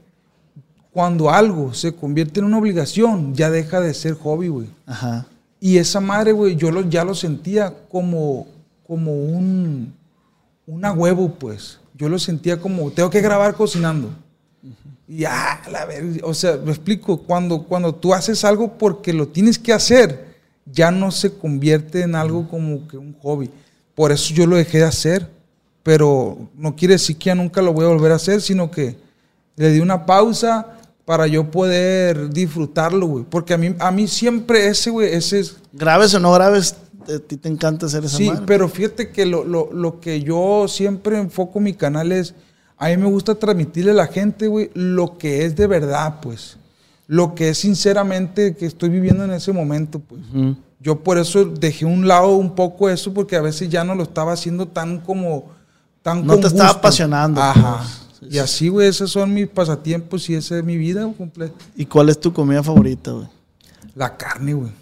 cuando algo se convierte en una obligación, ya deja de ser hobby, güey. Ajá. Y esa madre, güey, yo lo- ya lo sentía como, como un, una huevo, pues. Yo lo sentía como, tengo que grabar cocinando. Ya, la ver, o sea, me explico, cuando, cuando tú haces algo porque lo tienes que hacer, ya no se convierte en algo como que un hobby. Por eso yo lo dejé de hacer, pero no quiere decir que ya nunca lo voy a volver a hacer, sino que le di una pausa para yo poder disfrutarlo, güey. Porque a mí, a mí siempre ese, güey, ese es... Graves o no graves, a ti te encanta hacer esa Sí, madre. pero fíjate que lo, lo- lo que yo siempre enfoco mi canal es, a mí me gusta transmitirle a la gente, güey, lo que es de verdad, pues. Lo que es sinceramente que estoy viviendo en ese momento, pues. Yo por eso dejé un lado un poco eso, porque a veces ya no lo estaba haciendo tan como... Tan No te estaba apasionando, Ajá. pues. Y así, güey, esos son mis pasatiempos y esa es mi vida completa. ¿Y cuál es tu comida favorita, güey? La carne, güey.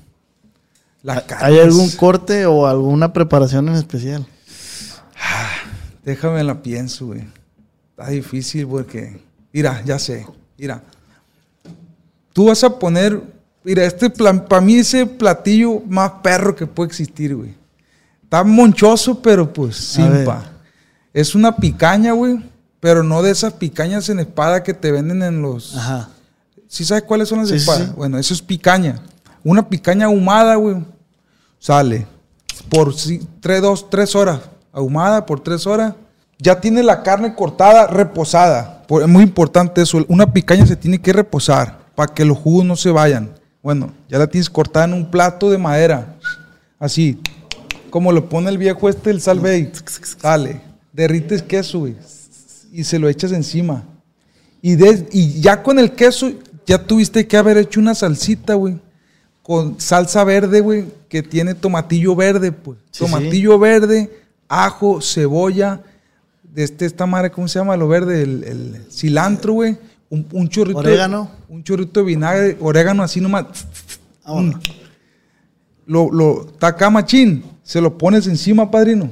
La carne. ¿Hay algún corte o alguna preparación en especial? Déjame la pienso, güey. Está difícil porque. Mira, ya sé. Mira. Tú vas a poner. Mira, este plan, para mí ese platillo más perro que puede existir, güey. Está monchoso, pero pues simpa. Es una picaña, güey. Pero no de esas picañas en espada que te venden en los. Ajá. ¿Sí sabes cuáles son las Sí, espadas? sí. Bueno, eso es picaña. Una picaña ahumada, güey. Sale por tres, dos, tres horas. Ahumada por tres horas. Ya tiene la carne cortada, reposada. Es muy importante eso. Una picaña se tiene que reposar para que los jugos no se vayan. Bueno, ya la tienes cortada en un plato de madera. Así. Como lo pone el viejo este, el salvey. Sale. Derrites queso, güey. Y se lo echas encima. Y, de- y ya con el queso, ya tuviste que haber hecho una salsita, güey. Con salsa verde, güey, que tiene tomatillo verde, pues. Sí, tomatillo verde, ajo, cebolla, de este, esta madre, ¿cómo se llama? Lo verde, el, el cilantro, güey. Un, un chorrito. Orégano. De, un chorrito de vinagre, orégano así nomás. Vámonos. Mm. Lo, lo, taca machín, se lo pones encima, padrino.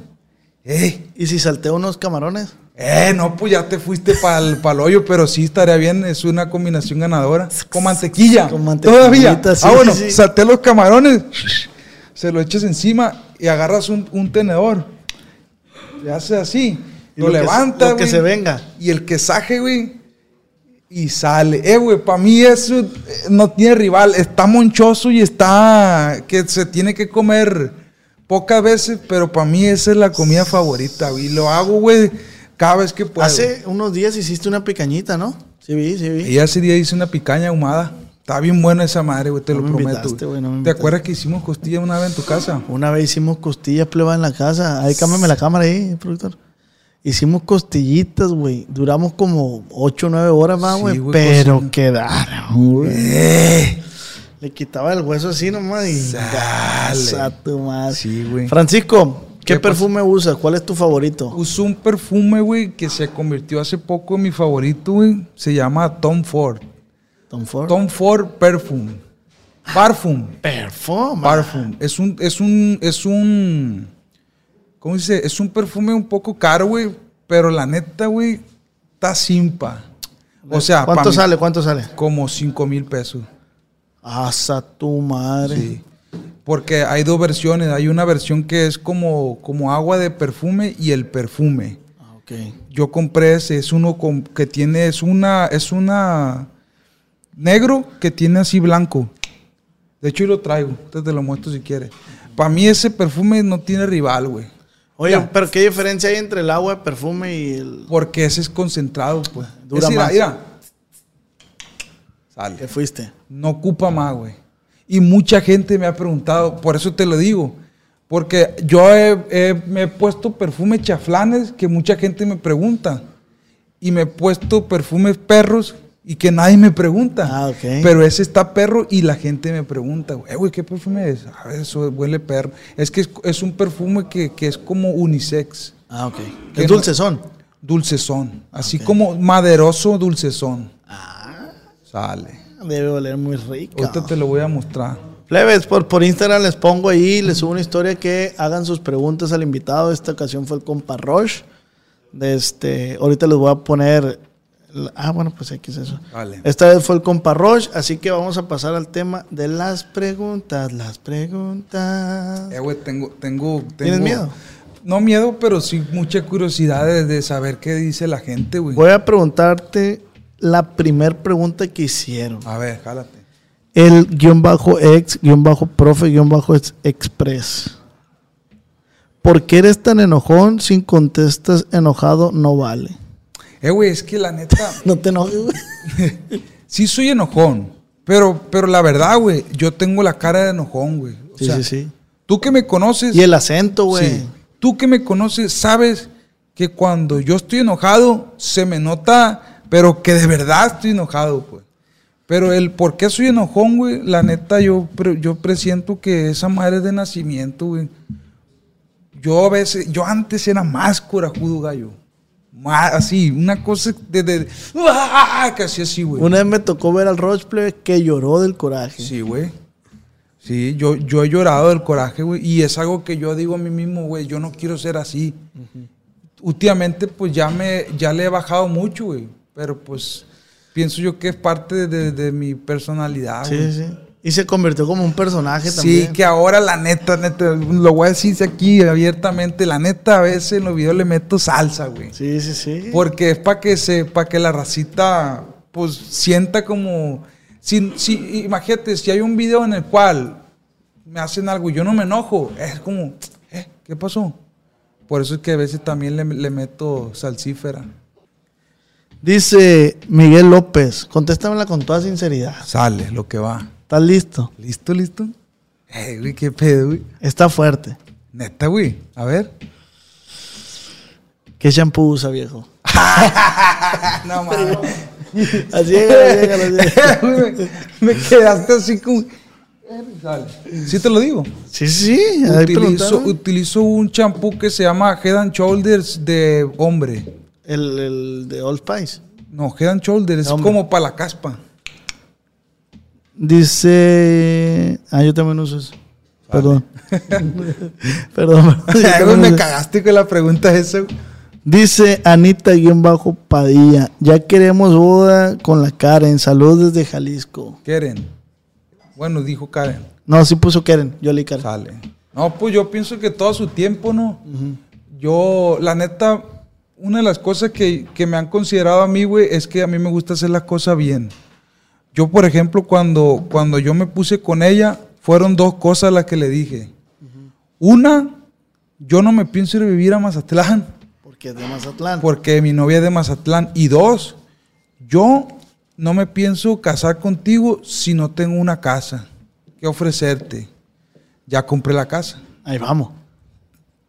¡Eh! ¿Y si salteo unos camarones? Eh, no, pues ya te fuiste para el hoyo, pero sí estaría bien, es una combinación ganadora. Con mantequilla. Con mantequillita, Todavía. sí, ah, bueno, sí. salté los camarones, se lo echas encima y agarras un, un tenedor. Le haces así, Y lo, lo que lo que se venga. Y el quesaje, güey, y sale. Eh, güey, para mí eso eh, no tiene rival. Está monchoso y está que se tiene que comer pocas veces, pero para mí esa es la comida favorita, güey. Y lo hago, güey, cada vez que puedo. Hace unos días hiciste una picañita, ¿no? Sí vi, sí vi. Y ese día hice una picaña ahumada. Está bien buena esa madre, güey, te No lo me prometo. no ¿Te acuerdas que hicimos costilla una vez en tu casa? Una vez hicimos costillas pleba en la casa. Ahí cámbiame la cámara ahí, productor. Hicimos costillitas, güey. Duramos como 8 o 9 horas más, güey. pero cocinando. quedaron, güey. ¡Eh! Le quitaba el hueso así nomás y... Sale. Tu madre. Sí, güey. Francisco, ¿qué, ¿Qué perfume usas? ¿Cuál es tu favorito? Uso un perfume, güey, que se convirtió hace poco en mi favorito, güey. Se llama Tom Ford. Tom Ford. Tom Ford Perfume. Parfum. Perfume. Parfum. Es un, es un, es un, ¿cómo dice? Es un perfume un poco caro, güey, pero la neta, güey, está simpa. O sea, ¿Cuánto mí, sale? ¿Cuánto sale? Como 5 mil pesos. Hasta tu madre. Sí. Porque hay dos versiones. Hay una versión que es como, como agua de perfume y el perfume. Ah, ok. Yo compré ese, es uno con- que tiene, es una, es una negro que tiene así blanco. De hecho, yo lo traigo, entonces te lo muestro si quieres. Para mí ese perfume no tiene rival, güey. Oye, Ya. pero ¿qué diferencia hay entre el agua de perfume y el Porque ese es concentrado, pues. Dura Es, mira, más. mira. Sale. fuiste? No ocupa más, güey. Y mucha gente me ha preguntado, por eso te lo digo. Porque yo he- he- me he puesto perfumes chaflanes que mucha gente me pregunta. Y me he puesto perfumes perros y que nadie me pregunta. Ah, ok. Pero ese está perro y la gente me pregunta, "Eh, güey, ¿qué perfume es? A ver, eso huele perro. Es que es, es un perfume que, que es como unisex. Ah, ok. Que Es no- dulcezón. Dulcezón. Así como maderoso dulcezón. Sale. Debe oler muy rico. Ahorita te lo voy a mostrar. Plebes, por, por Instagram les pongo ahí, les subo una historia que hagan sus preguntas al invitado. Esta ocasión fue el compa Roche. Este, ahorita les voy a poner. Ah, bueno, pues aquí es eso. Vale. Esta vez fue el compa Roche, así que vamos a pasar al tema de las preguntas. Las preguntas. Eh, güey, tengo, tengo, ¿Tienes tengo- miedo? No miedo, pero sí mucha curiosidad de, de saber qué dice la gente, güey. Voy a preguntarte la primer pregunta que hicieron. A ver, jálate. El guion bajo ex, guion bajo profe, guion bajo ex- express. ¿Por qué eres tan enojón? Sin contestas enojado no vale. Eh, güey, es que la neta, *laughs* No te enojes, güey. *laughs* sí soy enojón. Pero, pero la verdad, güey, yo tengo la cara de enojón, güey. O Sí, sea, sí, sí. Tú que me conoces. Y el acento, güey. Sí. Tú que me conoces, sabes que cuando yo estoy enojado, se me nota, pero que de verdad estoy enojado, pues. Pero el por qué soy enojón, güey, la neta, yo, yo presiento que esa madre es de nacimiento, güey. Yo a veces, yo antes era más corajudo, gallo. Así, una cosa de, de- ¡Ah! casi así, güey. Una vez me tocó ver al Roche plebe, que lloró del coraje. Sí, güey. Sí, yo, yo he llorado del coraje, güey. Y es algo que yo digo a mí mismo, güey, yo no quiero ser así. Últimamente, pues ya me, ya le he bajado mucho, güey. Pero pues pienso yo que es parte de, de mi personalidad, Sí, güey. sí. Y se convirtió como un personaje Sí, también. que ahora la neta, neta, lo voy a decir aquí abiertamente, la neta a veces en los videos le meto salsa, güey. Sí, sí, sí. Porque es para que se, para que la racita pues sienta como. Si, si, imagínate, si hay un video en el cual me hacen algo y yo no me enojo, es como, eh, ¿qué pasó? Por eso es que a veces también le, le meto salsífera. Dice Miguel López, contéstamela con toda sinceridad. Sale lo que va. ¿Estás listo? ¿Listo, listo? Eh, güey, qué pedo, güey. Está fuerte. Neta, güey. A ver. ¿Qué shampoo usa, viejo? *laughs* no mames. *laughs* Así es. *laughs* me, quedaste así como. ¿Sí te lo digo? Sí, sí. Utilizo, utilizo un champú que se llama Head and Shoulders de hombre. El, el de Old Spice. No, Head and Shoulders es como para la caspa. Dice. Ah, yo también uso eso. Perdón. *laughs* Perdón. *laughs* también me cagaste con la pregunta esa. güey. Dice Anita-Padilla. Ya queremos boda con la Karen. Saludos desde Jalisco. Karen. Bueno, dijo Karen. No, sí puso Karen. Yo leí Karen. Sale. No, pues yo pienso que todo su tiempo, ¿no? Yo, la neta, una de las cosas que, que me han considerado a mí, güey, es que a mí me gusta hacer las cosas bien. Yo, por ejemplo, cuando, cuando yo me puse con ella, fueron dos cosas las que le dije. Una, yo no me pienso ir a vivir a Mazatlán Porque es de Mazatlán. porque mi novia es de Mazatlán. Y dos, yo no me pienso casar contigo si no tengo una casa que ofrecerte. Ya compré la casa. Ahí vamos.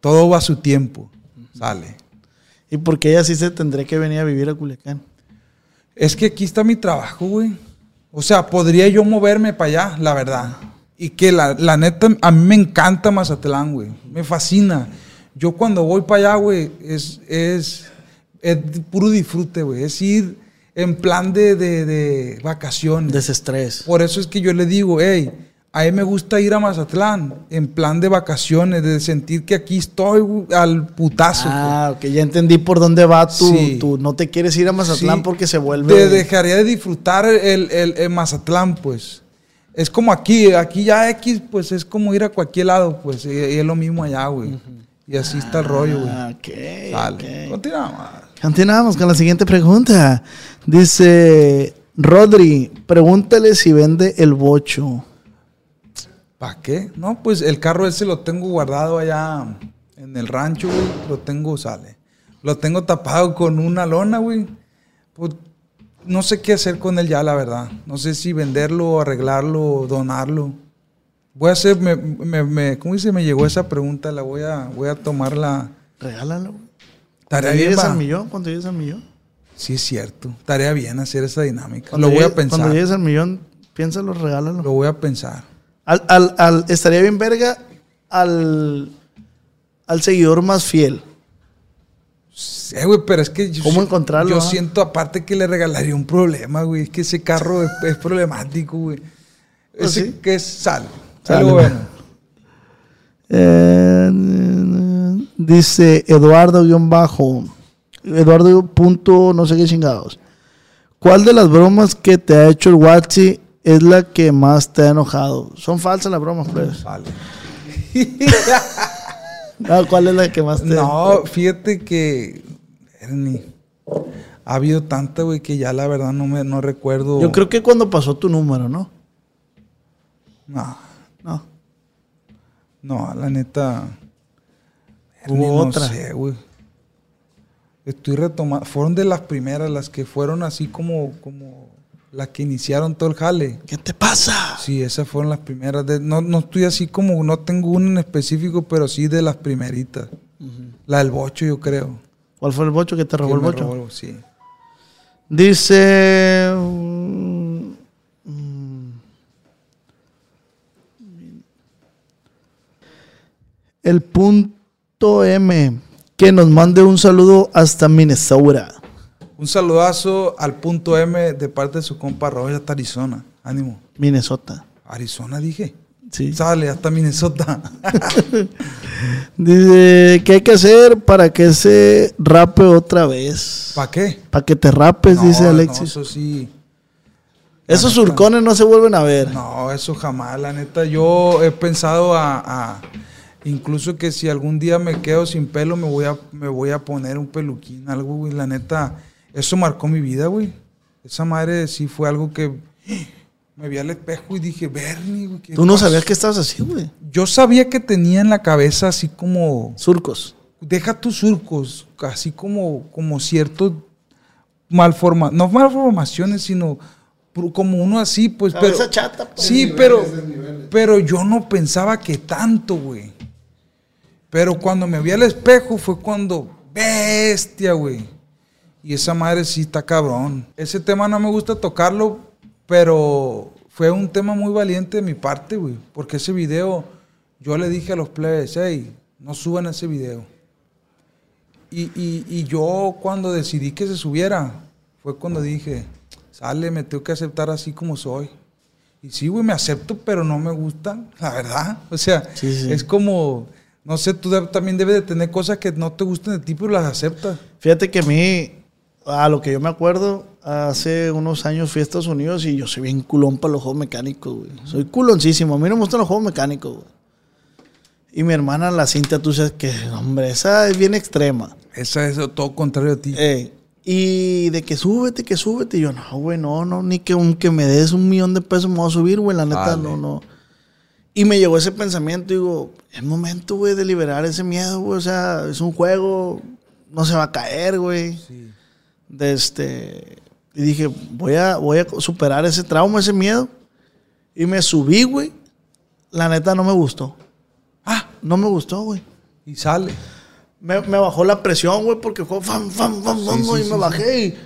Todo va a su tiempo. Sale. Y porque ella sí se tendría que venir a vivir a Culiacán. Es que aquí está mi trabajo, güey. O sea, podría yo moverme para allá, la verdad. Y que la, la neta, a mí me encanta Mazatlán, güey. Me fascina. Yo cuando voy para allá, güey, es, es, es puro disfrute, güey. Es ir, en plan de, de, de vacaciones. Desestrés. Por eso es que yo le digo, hey, a mí me gusta ir a Mazatlán en plan de vacaciones, de sentir que aquí estoy güey, al putazo. pues. Ah, ok, ya entendí por dónde va tu, Sí. tu- No te quieres ir a Mazatlán Sí. porque se vuelve. Te dejaría de disfrutar el, el- el Mazatlán, pues. Es como aquí, aquí ya X, pues es como ir a cualquier lado, pues. Y, y es lo mismo allá, güey. Y así está el rollo, güey. Ah, ok. Dale, ok. continuamos. Continuamos con la siguiente pregunta. Dice Rodri, pregúntale si vende el bocho. ¿Para qué? No, pues el carro ese lo tengo guardado allá en el rancho, güey. Lo tengo, sale. Lo tengo tapado con una lona, güey. Pues, no sé qué hacer con él ya, la verdad. No sé si venderlo, arreglarlo, donarlo. Voy a hacer, me, me, me- ¿cómo dice? Me llegó esa pregunta, la voy a, voy a tomarla. Regálalo. Tarea bien, al millón, cuando llegues al millón. Sí, es cierto. Tarea bien hacer esa dinámica. Cuando lo voy a pensar. Cuando llegues al millón, piénsalo, regálalo. Lo voy a pensar. Al, al- al- estaría bien verga al, al seguidor más fiel. Sí, güey, pero es que yo, ¿Cómo encontrarlo, yo ah? siento aparte que le regalaría un problema, güey. Es que ese carro es, es problemático, güey. Pues Ese sí. que es sal. Güey. bueno. Eh, dice Eduardo guion bajo. Eduardo punto no sé qué chingados. ¿Cuál de las bromas que te ha hecho el Watsi es la que más te ha enojado? Son falsas las bromas, pues. Sale. *laughs* No, ¿Cuál es la que más te No, fíjate que. Ernie, ha habido tanta, güey, que ya la verdad no me no recuerdo. Yo creo que cuando pasó tu número, ¿no? No, No. no, la neta. Hubo Ernie, no otra. sé, güey. Estoy retomando. Fueron de las primeras, las que fueron así como, como las que iniciaron todo el jale. ¿Qué te pasa? Sí, esas fueron las primeras. De- no, no estoy así como, no tengo una en específico, pero sí de las primeritas. La del bocho, yo creo. ¿Cuál fue el bocho que te robó el bocho? robó, sí. Dice. mm, El punto M. Que nos mande un saludo hasta Minnesota. Un saludazo al punto M de parte de su compa Roy hasta Arizona. Ánimo. Minnesota. Arizona dije. Sí. Sale hasta Minnesota. *laughs* Dice, ¿qué hay que hacer para que se rape otra vez? ¿Para qué? Para que te rapes, No, dice no, Alexis. eso sí. Esos neta. surcones no se vuelven a ver. No, eso jamás. La neta, yo he pensado a, a- incluso que si algún día me quedo sin pelo, me voy a, me voy a poner un peluquín, algo, güey. La neta, eso marcó mi vida, güey. Esa madre sí fue algo que me vi al espejo y dije, Bernie, güey. ¿qué Tú no pasó?". sabías que estabas así, güey. Yo sabía que tenía en la cabeza así como Surcos. deja tus surcos, así como, como ciertos malforma, no malformaciones, sino como uno así, pues, pero, Cabeza chata, pues. sí, pero, pero yo no pensaba que tanto, güey. Pero cuando me vi al espejo fue cuando, bestia, güey. Y esa madre sí está cabrón. Ese tema no me gusta tocarlo, pero fue un tema muy valiente de mi parte, güey. Porque ese video, yo le dije a los plebes, hey, no suban ese video. Y, y- y yo cuando decidí que se subiera, fue cuando dije, sale, me tengo que aceptar así como soy. Y sí, güey, me acepto, pero no me gusta, la verdad. O sea, Sí, sí. es como, no sé, tú también debes de tener cosas que no te gusten de ti, pero las aceptas. Fíjate que a mí, a lo que yo me acuerdo, hace unos años fui a Estados Unidos y yo soy bien culón para los juegos mecánicos, güey. Soy culoncísimo. A mí no me gustan los juegos mecánicos, güey. Y mi hermana, la cinta, tú sabes que, hombre, esa es bien extrema. Esa es todo contrario a ti. Eh, y de que súbete, que súbete. Y yo, no, güey, no, no, ni que aunque me des un millón de pesos me voy a subir, güey. La neta, Dale. no, no. Y me llegó ese pensamiento, digo, es momento, güey, de liberar ese miedo, güey. O sea, es un juego, no se va a caer, güey. De este. Y dije, voy a, voy a superar ese trauma, ese miedo. Y me subí, güey. La neta no me gustó. Ah, No me gustó, güey. y sale. Me, me bajó la presión, güey, porque fue fam, fam, fam, fam, sí, y sí, me sí. bajé y.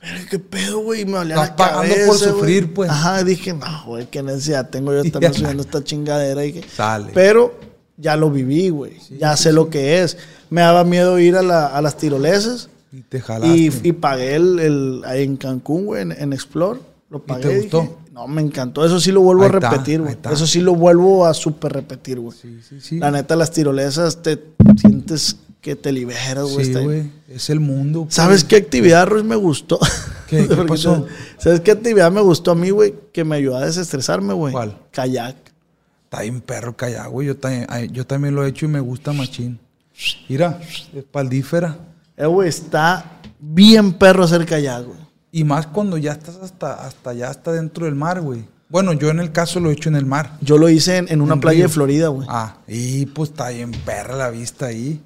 Pero qué pedo, güey, y me Estás la pagando cabeza. por güey. sufrir, pues. Ajá, dije, no, güey, qué necesidad tengo yo de *laughs* estarme subiendo esta chingadera. Y que... Sale. Pero ya lo viví, güey. ya sé lo que es. Me daba miedo ir a, la- a las tirolesas Y te jalaste. Y, y pagué el, el- ahí en Cancún, güey, en, en Explore. Lo pagué. te gustó? dije, no, me encantó. Eso sí lo vuelvo Ahí a repetir, güey. Eso sí lo vuelvo a super repetir, güey. Sí, sí, sí. La neta, las tirolesas te sientes que te liberas, güey. Sí, güey. Es el mundo. pues. ¿Sabes qué actividad, Ruiz, me gustó? ¿Qué? ¿Qué *laughs* Porque, pasó? ¿Sabes qué actividad me gustó a mí, güey? Que me ayudó a desestresarme, güey. ¿Cuál? Kayak. Está bien perro kayak, güey. Yo también, yo también lo he hecho y me gusta machín. Mira, espaldífera. Eh, güey, está bien perro hacer kayak, güey. Y más cuando ya estás hasta, hasta allá, hasta dentro del mar, güey. Bueno, yo en el caso lo he hecho en el mar. Yo lo hice en, en una En playa río. de Florida, güey. Ah, y pues está bien perra la vista ahí.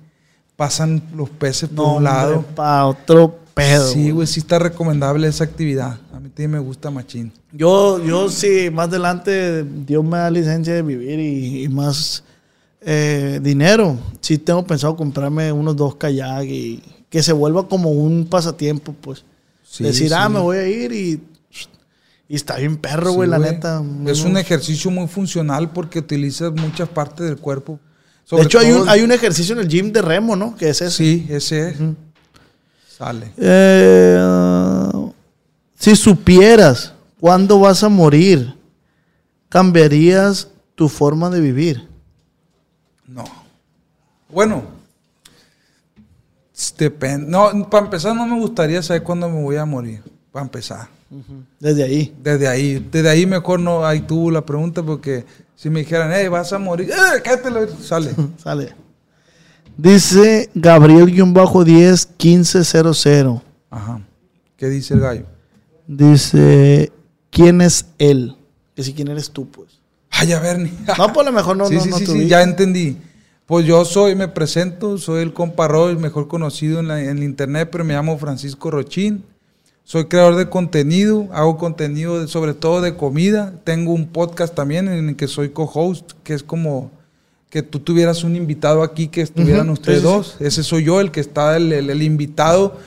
Pasan los peces por no, un lado. Para otro pedo. Sí, güey, sí está recomendable esa actividad. A mí también me gusta machín. Yo, yo sí, más adelante Dios me da licencia de vivir y, y más eh, dinero. Sí tengo pensado comprarme unos dos kayak y que se vuelva como un pasatiempo, pues. Sí, Decir, ah, me voy a ir y, y está bien perro, Sí, güey, la güey. neta. Es un ejercicio muy funcional porque utilizas muchas partes del cuerpo. De hecho, hay un, hay un ejercicio en el gym de remo, ¿no? Que es ese. Sí, ese es. Sale. Eh, si supieras cuándo vas a morir, ¿cambiarías tu forma de vivir? No. Bueno. Depende. No, para empezar, no me gustaría saber cuándo me voy a morir. Para empezar. Desde ahí. Desde ahí. Desde ahí mejor no hay tuvo la pregunta porque si me dijeran, hey, vas a morir, ¡eh, cállate la-", Sale. *laughs* Sale. Dice Gabriel-10 1500. Ajá. ¿Qué dice el gallo? Dice, ¿quién es él? Que si quién eres tú, pues. Ay, a ver, ni. No, pues a lo mejor no, *laughs* sí, no, sí, no sí, sí, ya entendí. Pues yo soy, me presento, soy el compa Roy, mejor conocido en, la- en el internet, pero me llamo Francisco Rochín. Soy creador de contenido, hago contenido de- sobre todo de comida. Tengo un podcast también en el que soy co-host, que es como que tú tuvieras un invitado aquí, que estuvieran ustedes dos. Ese soy yo, el que está, el, el- el invitado.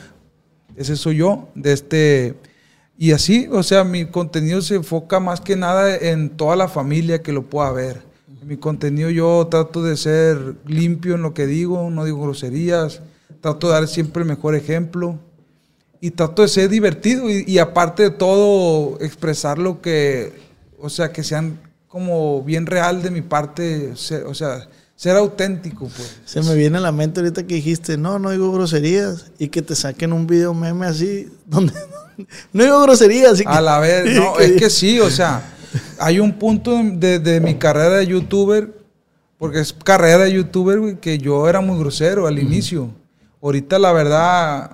Ese soy yo, de este... Y así, o sea, mi contenido se enfoca más que nada en toda la familia que lo pueda ver. En mi contenido yo trato de ser limpio en lo que digo, no digo groserías, trato de dar siempre el mejor ejemplo y trato de ser divertido y, y aparte de todo expresar lo que, o sea, que sean como bien real de mi parte, ser- o sea, ser auténtico, pues. Se me viene a la mente ahorita que dijiste, no, no digo groserías. Y que te saquen un video meme así, *laughs* donde no digo groserías. Así que, A la vez, *laughs* no, es que sí, o sea, hay un punto de, de mi carrera de youtuber, porque es carrera de youtuber, güey, que yo era muy grosero al inicio. Ahorita, la verdad,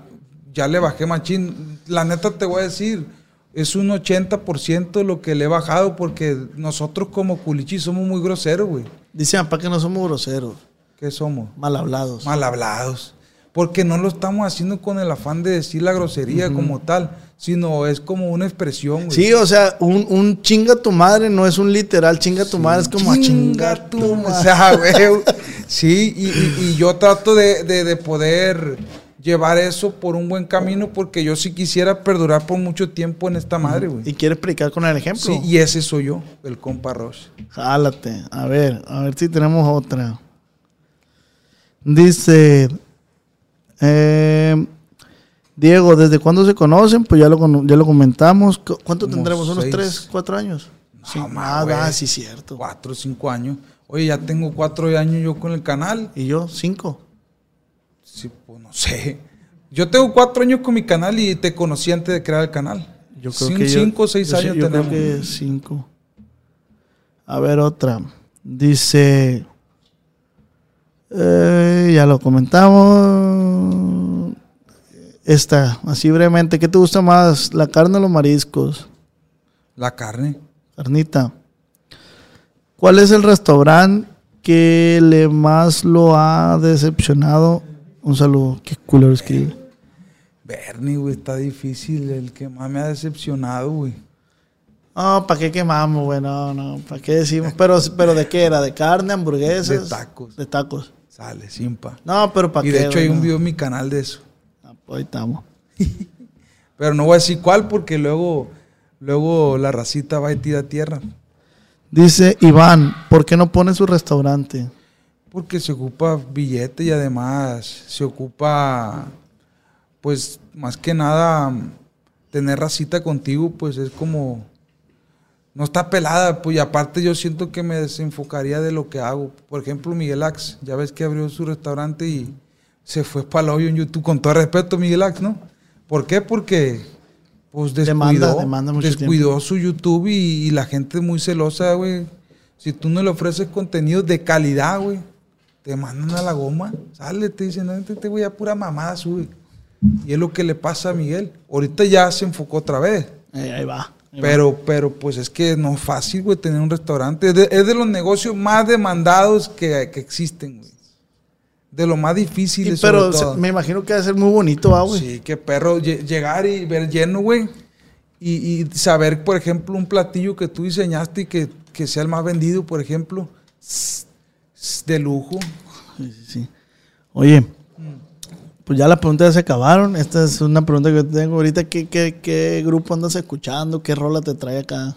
ya le bajé machín. La neta te voy a decir, es un 80% lo que le he bajado, porque nosotros como culichi somos muy groseros, güey. Dice papá que no somos groseros, ¿Qué somos? mal hablados. mal hablados. Porque no lo estamos haciendo con el afán de decir la grosería como tal, sino es como una expresión, güey. Sí, o sea, un, un chinga tu madre no es un literal chinga tu madre, es como a chingar tu O madre. sea, *laughs* güey. Sí, y, y- y yo trato de, de- de poder llevar eso por un buen camino porque yo sí quisiera perdurar por mucho tiempo en esta madre, güey. Y quiere explicar con el ejemplo. Sí, y ese soy yo, el compa Roche. Jálate. A ver, a ver si tenemos otra. Dice eh, Diego, ¿desde cuándo se conocen? Pues ya lo, ya lo comentamos. ¿Cu- ¿Cuánto Como tendremos? ¿Unos seis. tres, cuatro años? sí, ma, ah, sí, cierto. Cuatro cinco años. Oye, ya tengo cuatro años yo con el canal. ¿Y yo? Cinco. Sí, pues no sé. Yo tengo cuatro años con mi canal y te conocí antes de crear el canal. Yo creo Cin- que cinco o seis yo años yo creo tenemos. que cinco. A ver, otra. Dice. eh, ya lo comentamos. Esta, así brevemente. ¿Qué te gusta más? ¿La carne o los mariscos? La carne. Carnita. ¿Cuál es el restaurante que le más lo ha decepcionado? Un saludo. Qué culero escribe. Bernie, güey, está difícil. El que más me ha decepcionado, güey. No, ¿para qué quemamos, güey? No, no, ¿para qué decimos? Pero, pero ¿de qué era? ¿De carne, hamburguesas? De tacos. De tacos. Sale, simpa. No, pero ¿para Y qué? de hecho hay un video en mi canal de eso. Ahí estamos. *laughs* Pero no voy a decir cuál porque luego, luego la racita va y tira tierra. Dice Iván, ¿por qué no pone su restaurante? Porque se ocupa billete y además se ocupa pues más que nada tener racita contigo, pues es como no está pelada, pues y aparte yo siento que me desenfocaría de lo que hago. Por ejemplo, Miguel Ax, ya ves que abrió su restaurante y se fue para el hoyo en YouTube, con todo respeto, Miguel Ax, ¿no? ¿Por qué? Porque pues descuidó, Demanda, demanda mucho descuidó su YouTube y, y la gente es muy celosa, güey. Si tú no le ofreces contenido de calidad, güey, te mandan a la goma. Sale, te dicen, no, te, te voy a pura mamada, sube. Y es lo que le pasa a Miguel. Ahorita ya se enfocó otra vez. Ahí va. ahí va. Pero, pero pues es que no es fácil, güey, tener un restaurante. Es de, es de los negocios más demandados que, que existen, güey. De lo más difíciles, pero sobre todo. se- me imagino que va a ser muy bonito, ah, güey. Sí, qué perro. lle- Llegar y ver lleno, güey. Y, y saber, por ejemplo, un platillo que tú diseñaste y que, que sea el más vendido, por ejemplo. De lujo. Sí, sí, sí. Oye, pues ya las preguntas se acabaron. Esta es una pregunta que tengo ahorita. ¿Qué, qué, qué grupo andas escuchando? ¿Qué rola te trae acá?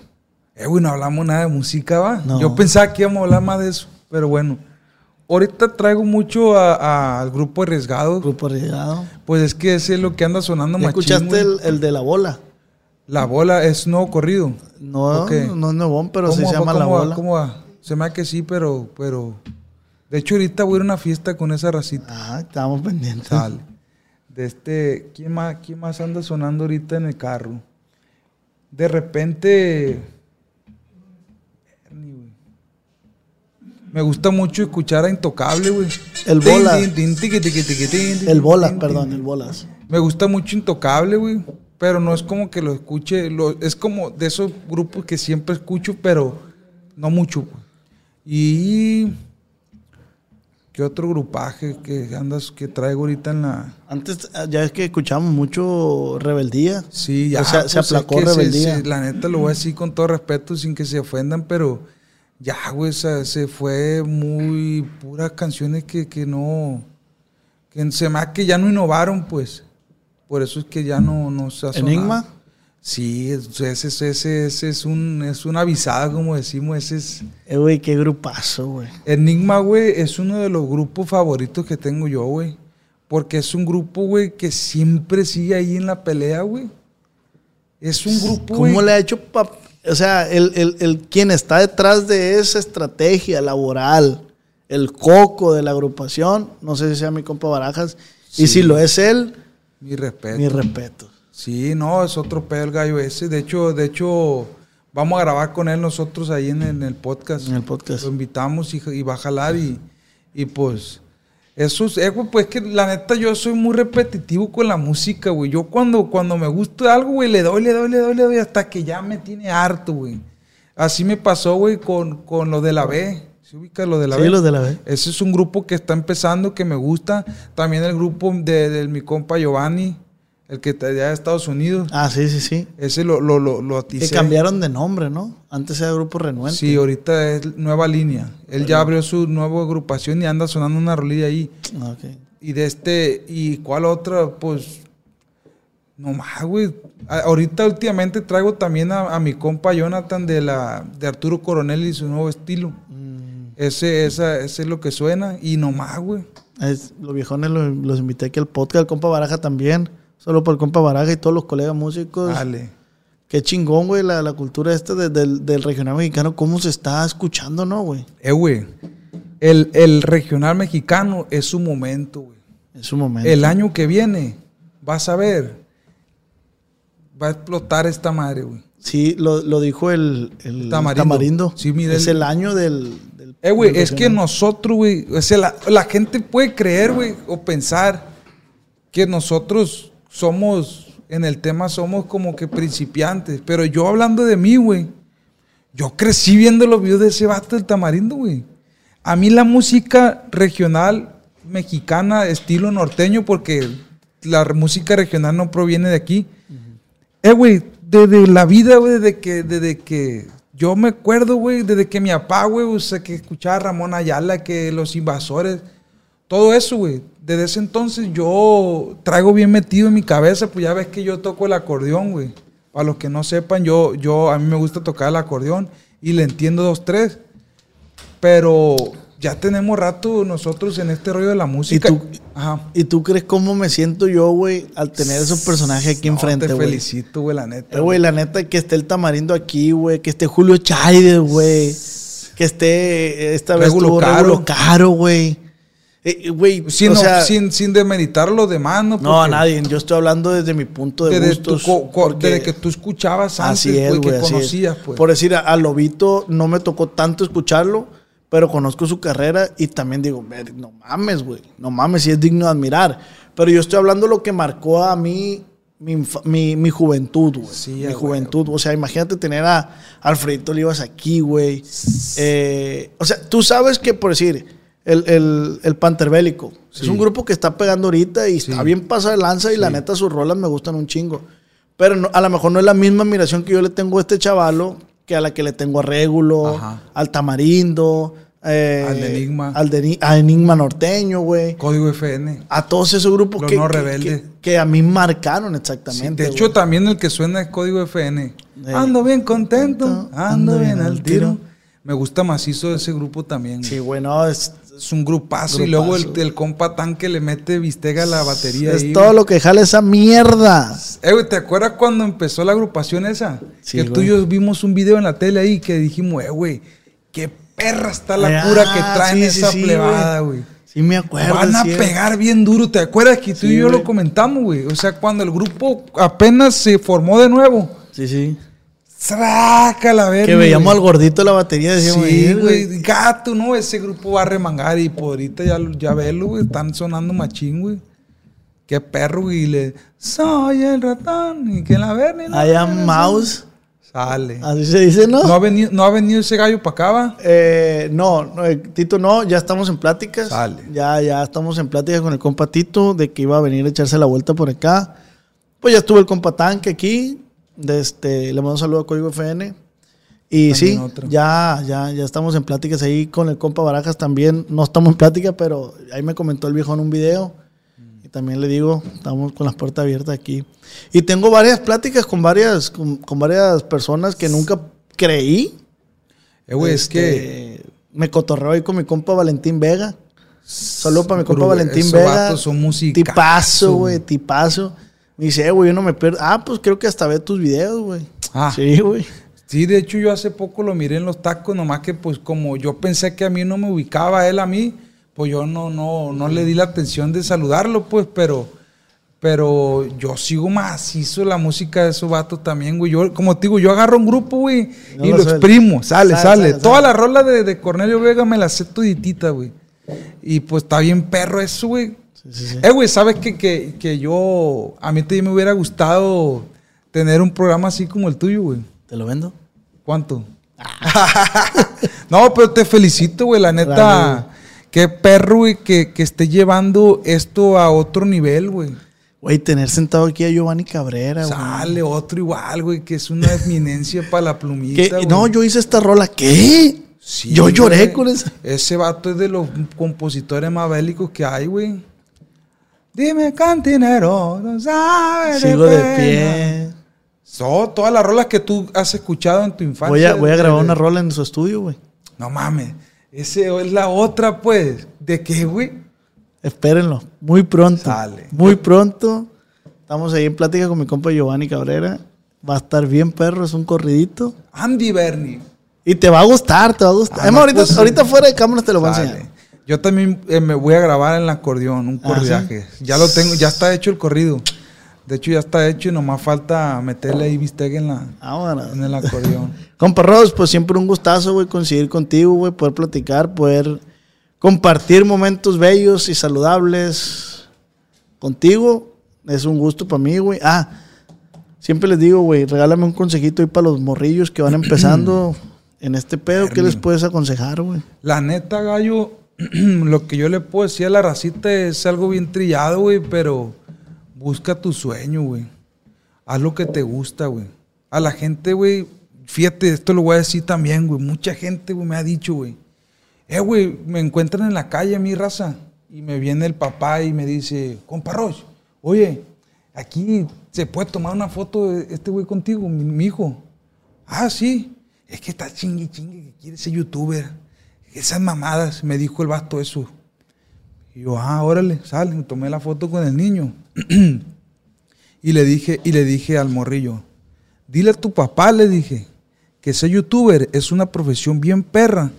Eh, güey, no hablamos nada de música, va. No. Yo pensaba que íbamos a hablar más de eso, pero bueno. Ahorita traigo mucho al grupo Arriesgado. Grupo arriesgado. Pues es que ese es lo que anda sonando ¿Ya machín, escuchaste el, el de la bola? La bola es nuevo corrido. No, no es nuevón, pero sí ¿Cómo se va? llama la bola. ¿Cómo va? Se me hace que sí, pero, pero... De hecho, ahorita voy a ir a una fiesta con esa racita. Ah, estábamos pendientes. De este... ¿quién más, ¿Quién más anda sonando ahorita en el carro? De repente... Ernie, güey. Me gusta mucho escuchar a Intocable, güey. El Tin, Bola. tin, tin, tiqui, tiqui, tiqui, tin, tin, El bola, tin, perdón, el bolas. Me gusta mucho Intocable, güey. Pero no es como que lo escuche. lo- es como de esos grupos que siempre escucho, pero no mucho. pues. Y. ¿Qué otro grupaje que andas, que traigo ahorita en la. Antes, ya es que escuchamos mucho rebeldía. Sí, ya. O sea, se pues, es aplacó que se- rebeldía. se- la neta lo voy a decir con todo respeto, sin que se ofendan, pero ya, güey, se, se fue muy puras canciones que, que no. Que se hace que ya no innovaron, pues. Por eso es que ya no, no se ha sonado. ¿Enigma? Sí, es- ese, ese, ese, ese es un es una avisada, como decimos. Ese es. Eh, güey, qué grupazo, güey. Enigma, güey, es uno de los grupos favoritos que tengo yo, güey. Porque es un grupo, güey, que siempre sigue ahí en la pelea, güey. Es un grupo, güey. ¿Cómo le ha hecho pa- O sea, el, el, el quien está detrás de esa estrategia laboral, el coco de la agrupación, no sé si sea mi compa Barajas, y si lo es él, Mi respeto. mi respeto. Sí, no, es otro pedo el gallo ese. De hecho, de hecho, vamos a grabar con él nosotros ahí en, en el podcast. En el podcast. Lo invitamos y, y va a jalar y, y pues... Eso es, eh, güey, pues que la neta yo soy muy repetitivo con la música, güey. Yo cuando, cuando me gusta algo, güey, le doy, le doy, le doy, le doy hasta que ya me tiene harto, güey. Así me pasó, güey, con, con lo de la B. ¿Se ubica lo de la Sí, B? los de la B. Ese es un grupo que está empezando, que me gusta. También el grupo de, de mi compa Giovanni, el que está allá de Estados Unidos. Ah, sí, sí, sí. Ese lo, lo, lo, lo Que aticé. cambiaron de nombre, ¿no? Antes era Grupo Renuente. Sí, ahorita es nueva línea. Él ya abrió su nueva agrupación y anda sonando una rolilla ahí. Ah, ok. Y de este, ¿y cuál otra? Pues, no más, güey. Ahorita últimamente traigo también a, a mi compa Jonathan de la de Arturo Coronel y su nuevo estilo. Mm. Ese, esa, ese es lo que suena. Y no más, güey. Es- los viejones los, los invité aquí al podcast, el compa Baraja también. Solo por el compa Baraja y todos los colegas músicos. Dale. Qué chingón, güey, la, la cultura esta de- del, del regional mexicano, cómo se está escuchando, ¿no, güey? Eh, güey. El, el regional mexicano es su momento, güey. En su momento. El año que viene, vas a ver, va a explotar esta madre, güey. Sí, lo, lo dijo el, el Tamarindo. tamarindo. Sí, mira, Es el- el año del. del- Eh, güey, es que nosotros, güey, o sea, la, la gente puede creer, güey, o pensar que nosotros somos, en el tema somos como que principiantes, pero yo hablando de mí, güey, yo crecí viendo los videos de ese vato del tamarindo, güey. A mí la música regional mexicana, estilo norteño, porque la música regional no proviene de aquí. Eh, güey, desde la vida, güey, desde que, desde que yo me acuerdo, güey, desde que mi papá, güey, o sea, que escuchaba a Ramón Ayala, que los invasores, todo eso, güey. Desde ese entonces yo traigo bien metido en mi cabeza, pues ya ves que yo toco el acordeón, güey. Para los que no sepan, yo, yo, a mí me gusta tocar el acordeón y le entiendo dos, tres. Pero ya tenemos rato nosotros en este rollo de la música. tú- Ajá. ¿Y tú crees cómo me siento yo, güey, al tener esos personajes aquí No, enfrente, Te güey? felicito, güey, la neta. Eh, güey, la neta, que esté el tamarindo aquí, güey. Que esté Julio Chaides, güey. Que esté, esta vez Regulo Caro. Caro, güey. Eh, eh, Güey, Sin, sin, sin demeritar lo demás, ¿no? no, a nadie. Yo estoy hablando desde mi punto de Desde, gustos. porque- desde que tú escuchabas antes, Así es, güey, que así es. conocías, pues. Por decir, a, a Lobito no me tocó tanto escucharlo, pero conozco su carrera y también digo, "Ver, no mames, güey, no mames, si es digno de admirar. Pero yo estoy hablando lo que marcó a mí mi, mi, mi juventud, güey. Sí, mi juventud. O sea, imagínate tener a Alfredito Olivas aquí, güey. Eh, o sea, tú sabes que, por decir, el, el, el Panterbélico es Sí. un grupo que está pegando ahorita y Sí. está bien pasado de lanza y la Sí. neta sus rolas me gustan un chingo. Pero no- a lo mejor no es la misma admiración que yo le tengo a este chavalo que a la que le tengo a Régulo, Ajá. al Tamarindo, eh, Al de Enigma. al de Ni- a Enigma Norteño, güey. Código FN. A todos esos grupos Los que, no que- que- que a mí marcaron Sí, exactamente. de hecho, también el que suena es Código FN. Eh, ando bien contento, ando, ando bien bien al tiro. tiro. Me gusta macizo ese grupo también. Sí, güey, no, es, Es un grupazo, y luego el, el compa tan que le mete bistega a la batería. es ahí, todo güey. lo que jala esa mierda. Eh, güey, ¿te acuerdas cuando empezó la agrupación esa? Sí, que tú y yo vimos un video en la tele ahí que dijimos, eh, güey, qué perra está la Ah, cura que traen sí, sí, esa sí, plebada, güey. Sí, me acuerdo. Van a sí, eh. pegar bien duro, ¿te acuerdas que tú Sí, y yo güey. lo comentamos, güey? O sea, cuando el grupo apenas se formó de nuevo, Sí, sí. ¡Saca la verga! Que veíamos al gordito de la batería. Decíamos, Sí, "Ir, güey, gato, ¿no? Ese grupo va a remangar y por ahorita ya, ya velo, güey, están sonando machín, güey. Qué perro, güey, y le... Soy el ratón y que la verga... I am mouse. Sale. Así se dice, ¿no? ¿No ha venido, no ha venido ese gallo para acá, va? Eh, no, no, eh, Tito no, ya estamos en pláticas. Sale. Ya, ya estamos en pláticas con el compa Tito de que iba a venir a echarse la vuelta por acá. Pues ya estuvo el compa Tanque aquí. De este, le mando un saludo a Código FN. Y También sí, otro. ya, ya, ya estamos en pláticas ahí con el compa Barajas también. No estamos en plática, pero ahí me comentó el viejo en un video. Y también le digo, estamos con las puertas abiertas aquí. Y tengo varias pláticas con varias, con, con varias personas que nunca creí. Eh, güey, es que... Este, Me cotorreo ahí con mi compa Valentín Vega. Saludos para mi compa Valentín esos Vega. son Tipazo, güey, güey. tipazo. Me dice, eh, güey, yo no me pierdo. Ah, pues creo que hasta ve tus videos, güey. Ah. Sí, güey. Sí, de hecho yo hace poco lo miré en los tacos, nomás que pues como yo pensé que a mí no me ubicaba él a mí, pues yo no, no, no le di la atención de saludarlo, pues, pero, pero yo sigo macizo la música de esos vatos también, güey. Yo, como te digo, yo agarro un grupo, güey, No y lo exprimo, sale, Sale, sale. sale, Toda sale. la rola de, de Cornelio Vega me la sé toditita, güey. Y pues está bien perro eso, güey. Sí. Eh, güey, ¿sabes que, que, que yo, a mí también me hubiera gustado tener un programa así como el tuyo, güey? ¿Te lo vendo? ¿Cuánto? *laughs* no, pero te felicito, güey. La neta, qué perro, güey, que, que esté llevando esto a otro nivel, güey. Güey, tener sentado aquí a Giovanni Cabrera, güey. Sale otro igual, güey, que es una eminencia para la plumita. ¿Qué? güey. No, yo hice esta rola. ¿Qué? Sí, yo lloré güey. con esa. Ese vato es de los compositores más bélicos que hay, güey. Dime, cantinero, no sabes Sigo de pie. Son todas las rolas que tú has escuchado en tu infancia. Voy a, voy a de- grabar una rola en su estudio, güey. No mames. Ese es la otra, pues. ¿De qué, güey? Espérenlo. Muy pronto. Sale. Muy pronto. Estamos ahí en plática con mi compa Giovanni Cabrera. Va a estar bien, perro. Es un corridito. Andy Bernie. Y te va a gustar, te va a gustar. Ah, Además, no, ahorita, pues, ahorita fuera de cámaras te lo voy a enseñar. Yo también eh, me voy a grabar en el acordeón, un Ah, corridaje. Ya lo tengo, ya está hecho el corrido. De hecho, ya está hecho y nomás falta meterle ahí bistec en, la, en el acordeón. *laughs* Compa Ros, pues siempre un gustazo, güey, coincidir contigo, güey, poder platicar, poder compartir momentos bellos y saludables contigo. Es un gusto para mí, güey. Ah, siempre les digo, güey, regálame un consejito ahí para los morrillos que van empezando *clears throat* en este pedo. ¿Qué les puedes aconsejar, güey? La neta, gallo, *clears throat* lo que yo le puedo decir a la racita es algo bien trillado, güey, pero busca tu sueño, güey. Haz lo que te gusta, güey. A la gente, güey, fíjate, esto lo voy a decir también, güey. Mucha gente, güey, me ha dicho, güey. Eh, güey, me encuentran en la calle, mi raza. Y me viene el papá y me dice, compa Roche, oye, aquí se puede tomar una foto de este güey contigo, mi, mi hijo. Ah, sí. Es que está chingue, chingue, que quiere ser youtuber. Esas mamadas, me dijo el vato eso. Y yo, ah, órale, sale, me tomé la foto con el niño. *clears throat* y le dije, y le dije al morrillo, dile a tu papá, le dije, que ser youtuber es una profesión bien perra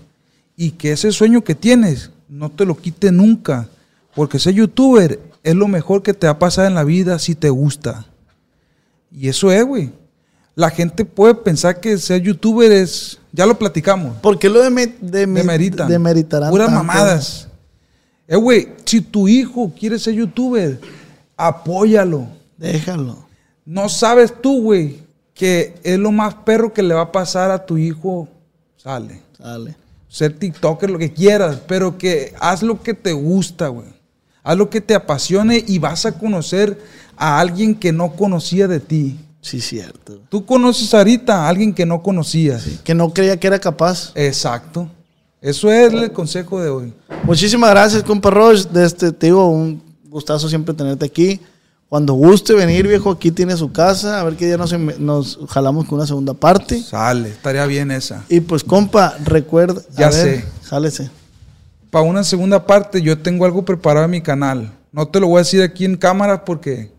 y que ese sueño que tienes no te lo quite nunca, porque ser youtuber es lo mejor que te va a pasar en la vida si te gusta. Y eso es, güey. La gente puede pensar que ser youtuber es, ya lo platicamos, ¿Por qué lo deme- demeritan. demeritarán Puras tanto? mamadas. Eh, güey, si tu hijo quiere ser youtuber, apóyalo. Déjalo. No sabes tú, güey, que es lo más perro que le va a pasar a tu hijo. Sale. Sale. Ser TikToker, lo que quieras, pero que haz lo que te gusta, güey. Haz lo que te apasione y vas a conocer a alguien que no conocía de ti. Sí, cierto. Tú conoces ahorita a alguien que no conocías. Que no creía que era capaz. Exacto. Eso es el consejo de hoy. Muchísimas gracias, compa Roche. De este, te digo, un gustazo siempre tenerte aquí. Cuando guste venir, viejo, aquí tiene su casa. A ver qué día nos, em- nos jalamos con una segunda parte. Sale, estaría bien esa. Y pues, compa, recuerda. a Ya ver, sé. Jálese. Para una segunda parte, yo tengo algo preparado en mi canal. No te lo voy a decir aquí en cámara porque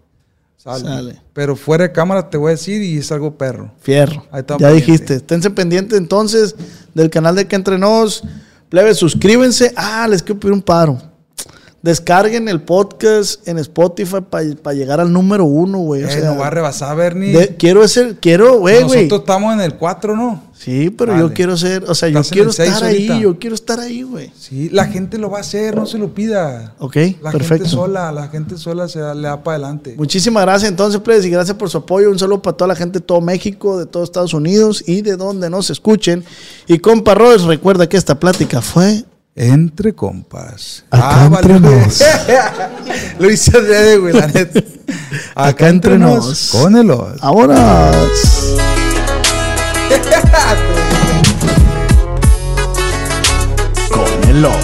sale. Sale. Pero fuera de cámara te voy a decir y es algo perro. Fierro. Ahí está Ya pendiente. dijiste. Esténse pendientes entonces del canal de Que Entre Nos. Plebe, suscríbense. Ah, les quiero pedir un paro. Descarguen el podcast en Spotify para llegar al número uno, güey. O Eh, sea, no va a rebasar, Bernie. de- quiero ese, quiero, güey, güey. Nosotros estamos en el 4, ¿no? Sí, pero yo quiero ser, o sea, yo quiero estar ahí, yo quiero estar ahí, güey. Sí, la gente lo va a hacer, no se lo pida. Ok, La perfecto. gente sola, la gente sola se da- le da para adelante. Muchísimas gracias entonces, plebes, y gracias por su apoyo. Un saludo para toda la gente de todo México, de todo Estados Unidos y de donde nos escuchen. Y compa Royce, recuerda que esta plática fue Entre compas. Acá ah, entre güey. nos. *laughs* Lo hice adrede, güey, la neta. Acá entre nos. Con el os. ahora. *laughs* Con el os.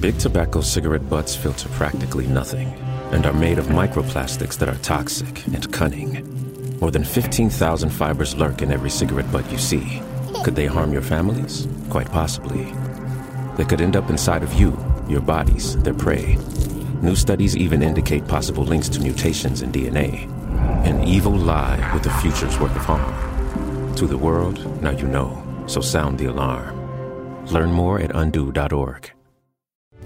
Big tobacco cigarette butts filter practically nothing and are made of microplastics that are toxic and cunning. More than 15,000 fibers lurk in every cigarette butt you see. Could they harm your families? Quite possibly. They could end up inside of you, your bodies, their prey. New studies even indicate possible links to mutations in DNA. An evil lie with a future's worth of harm. To the world, now you know, so sound the alarm. Learn more at undo.org.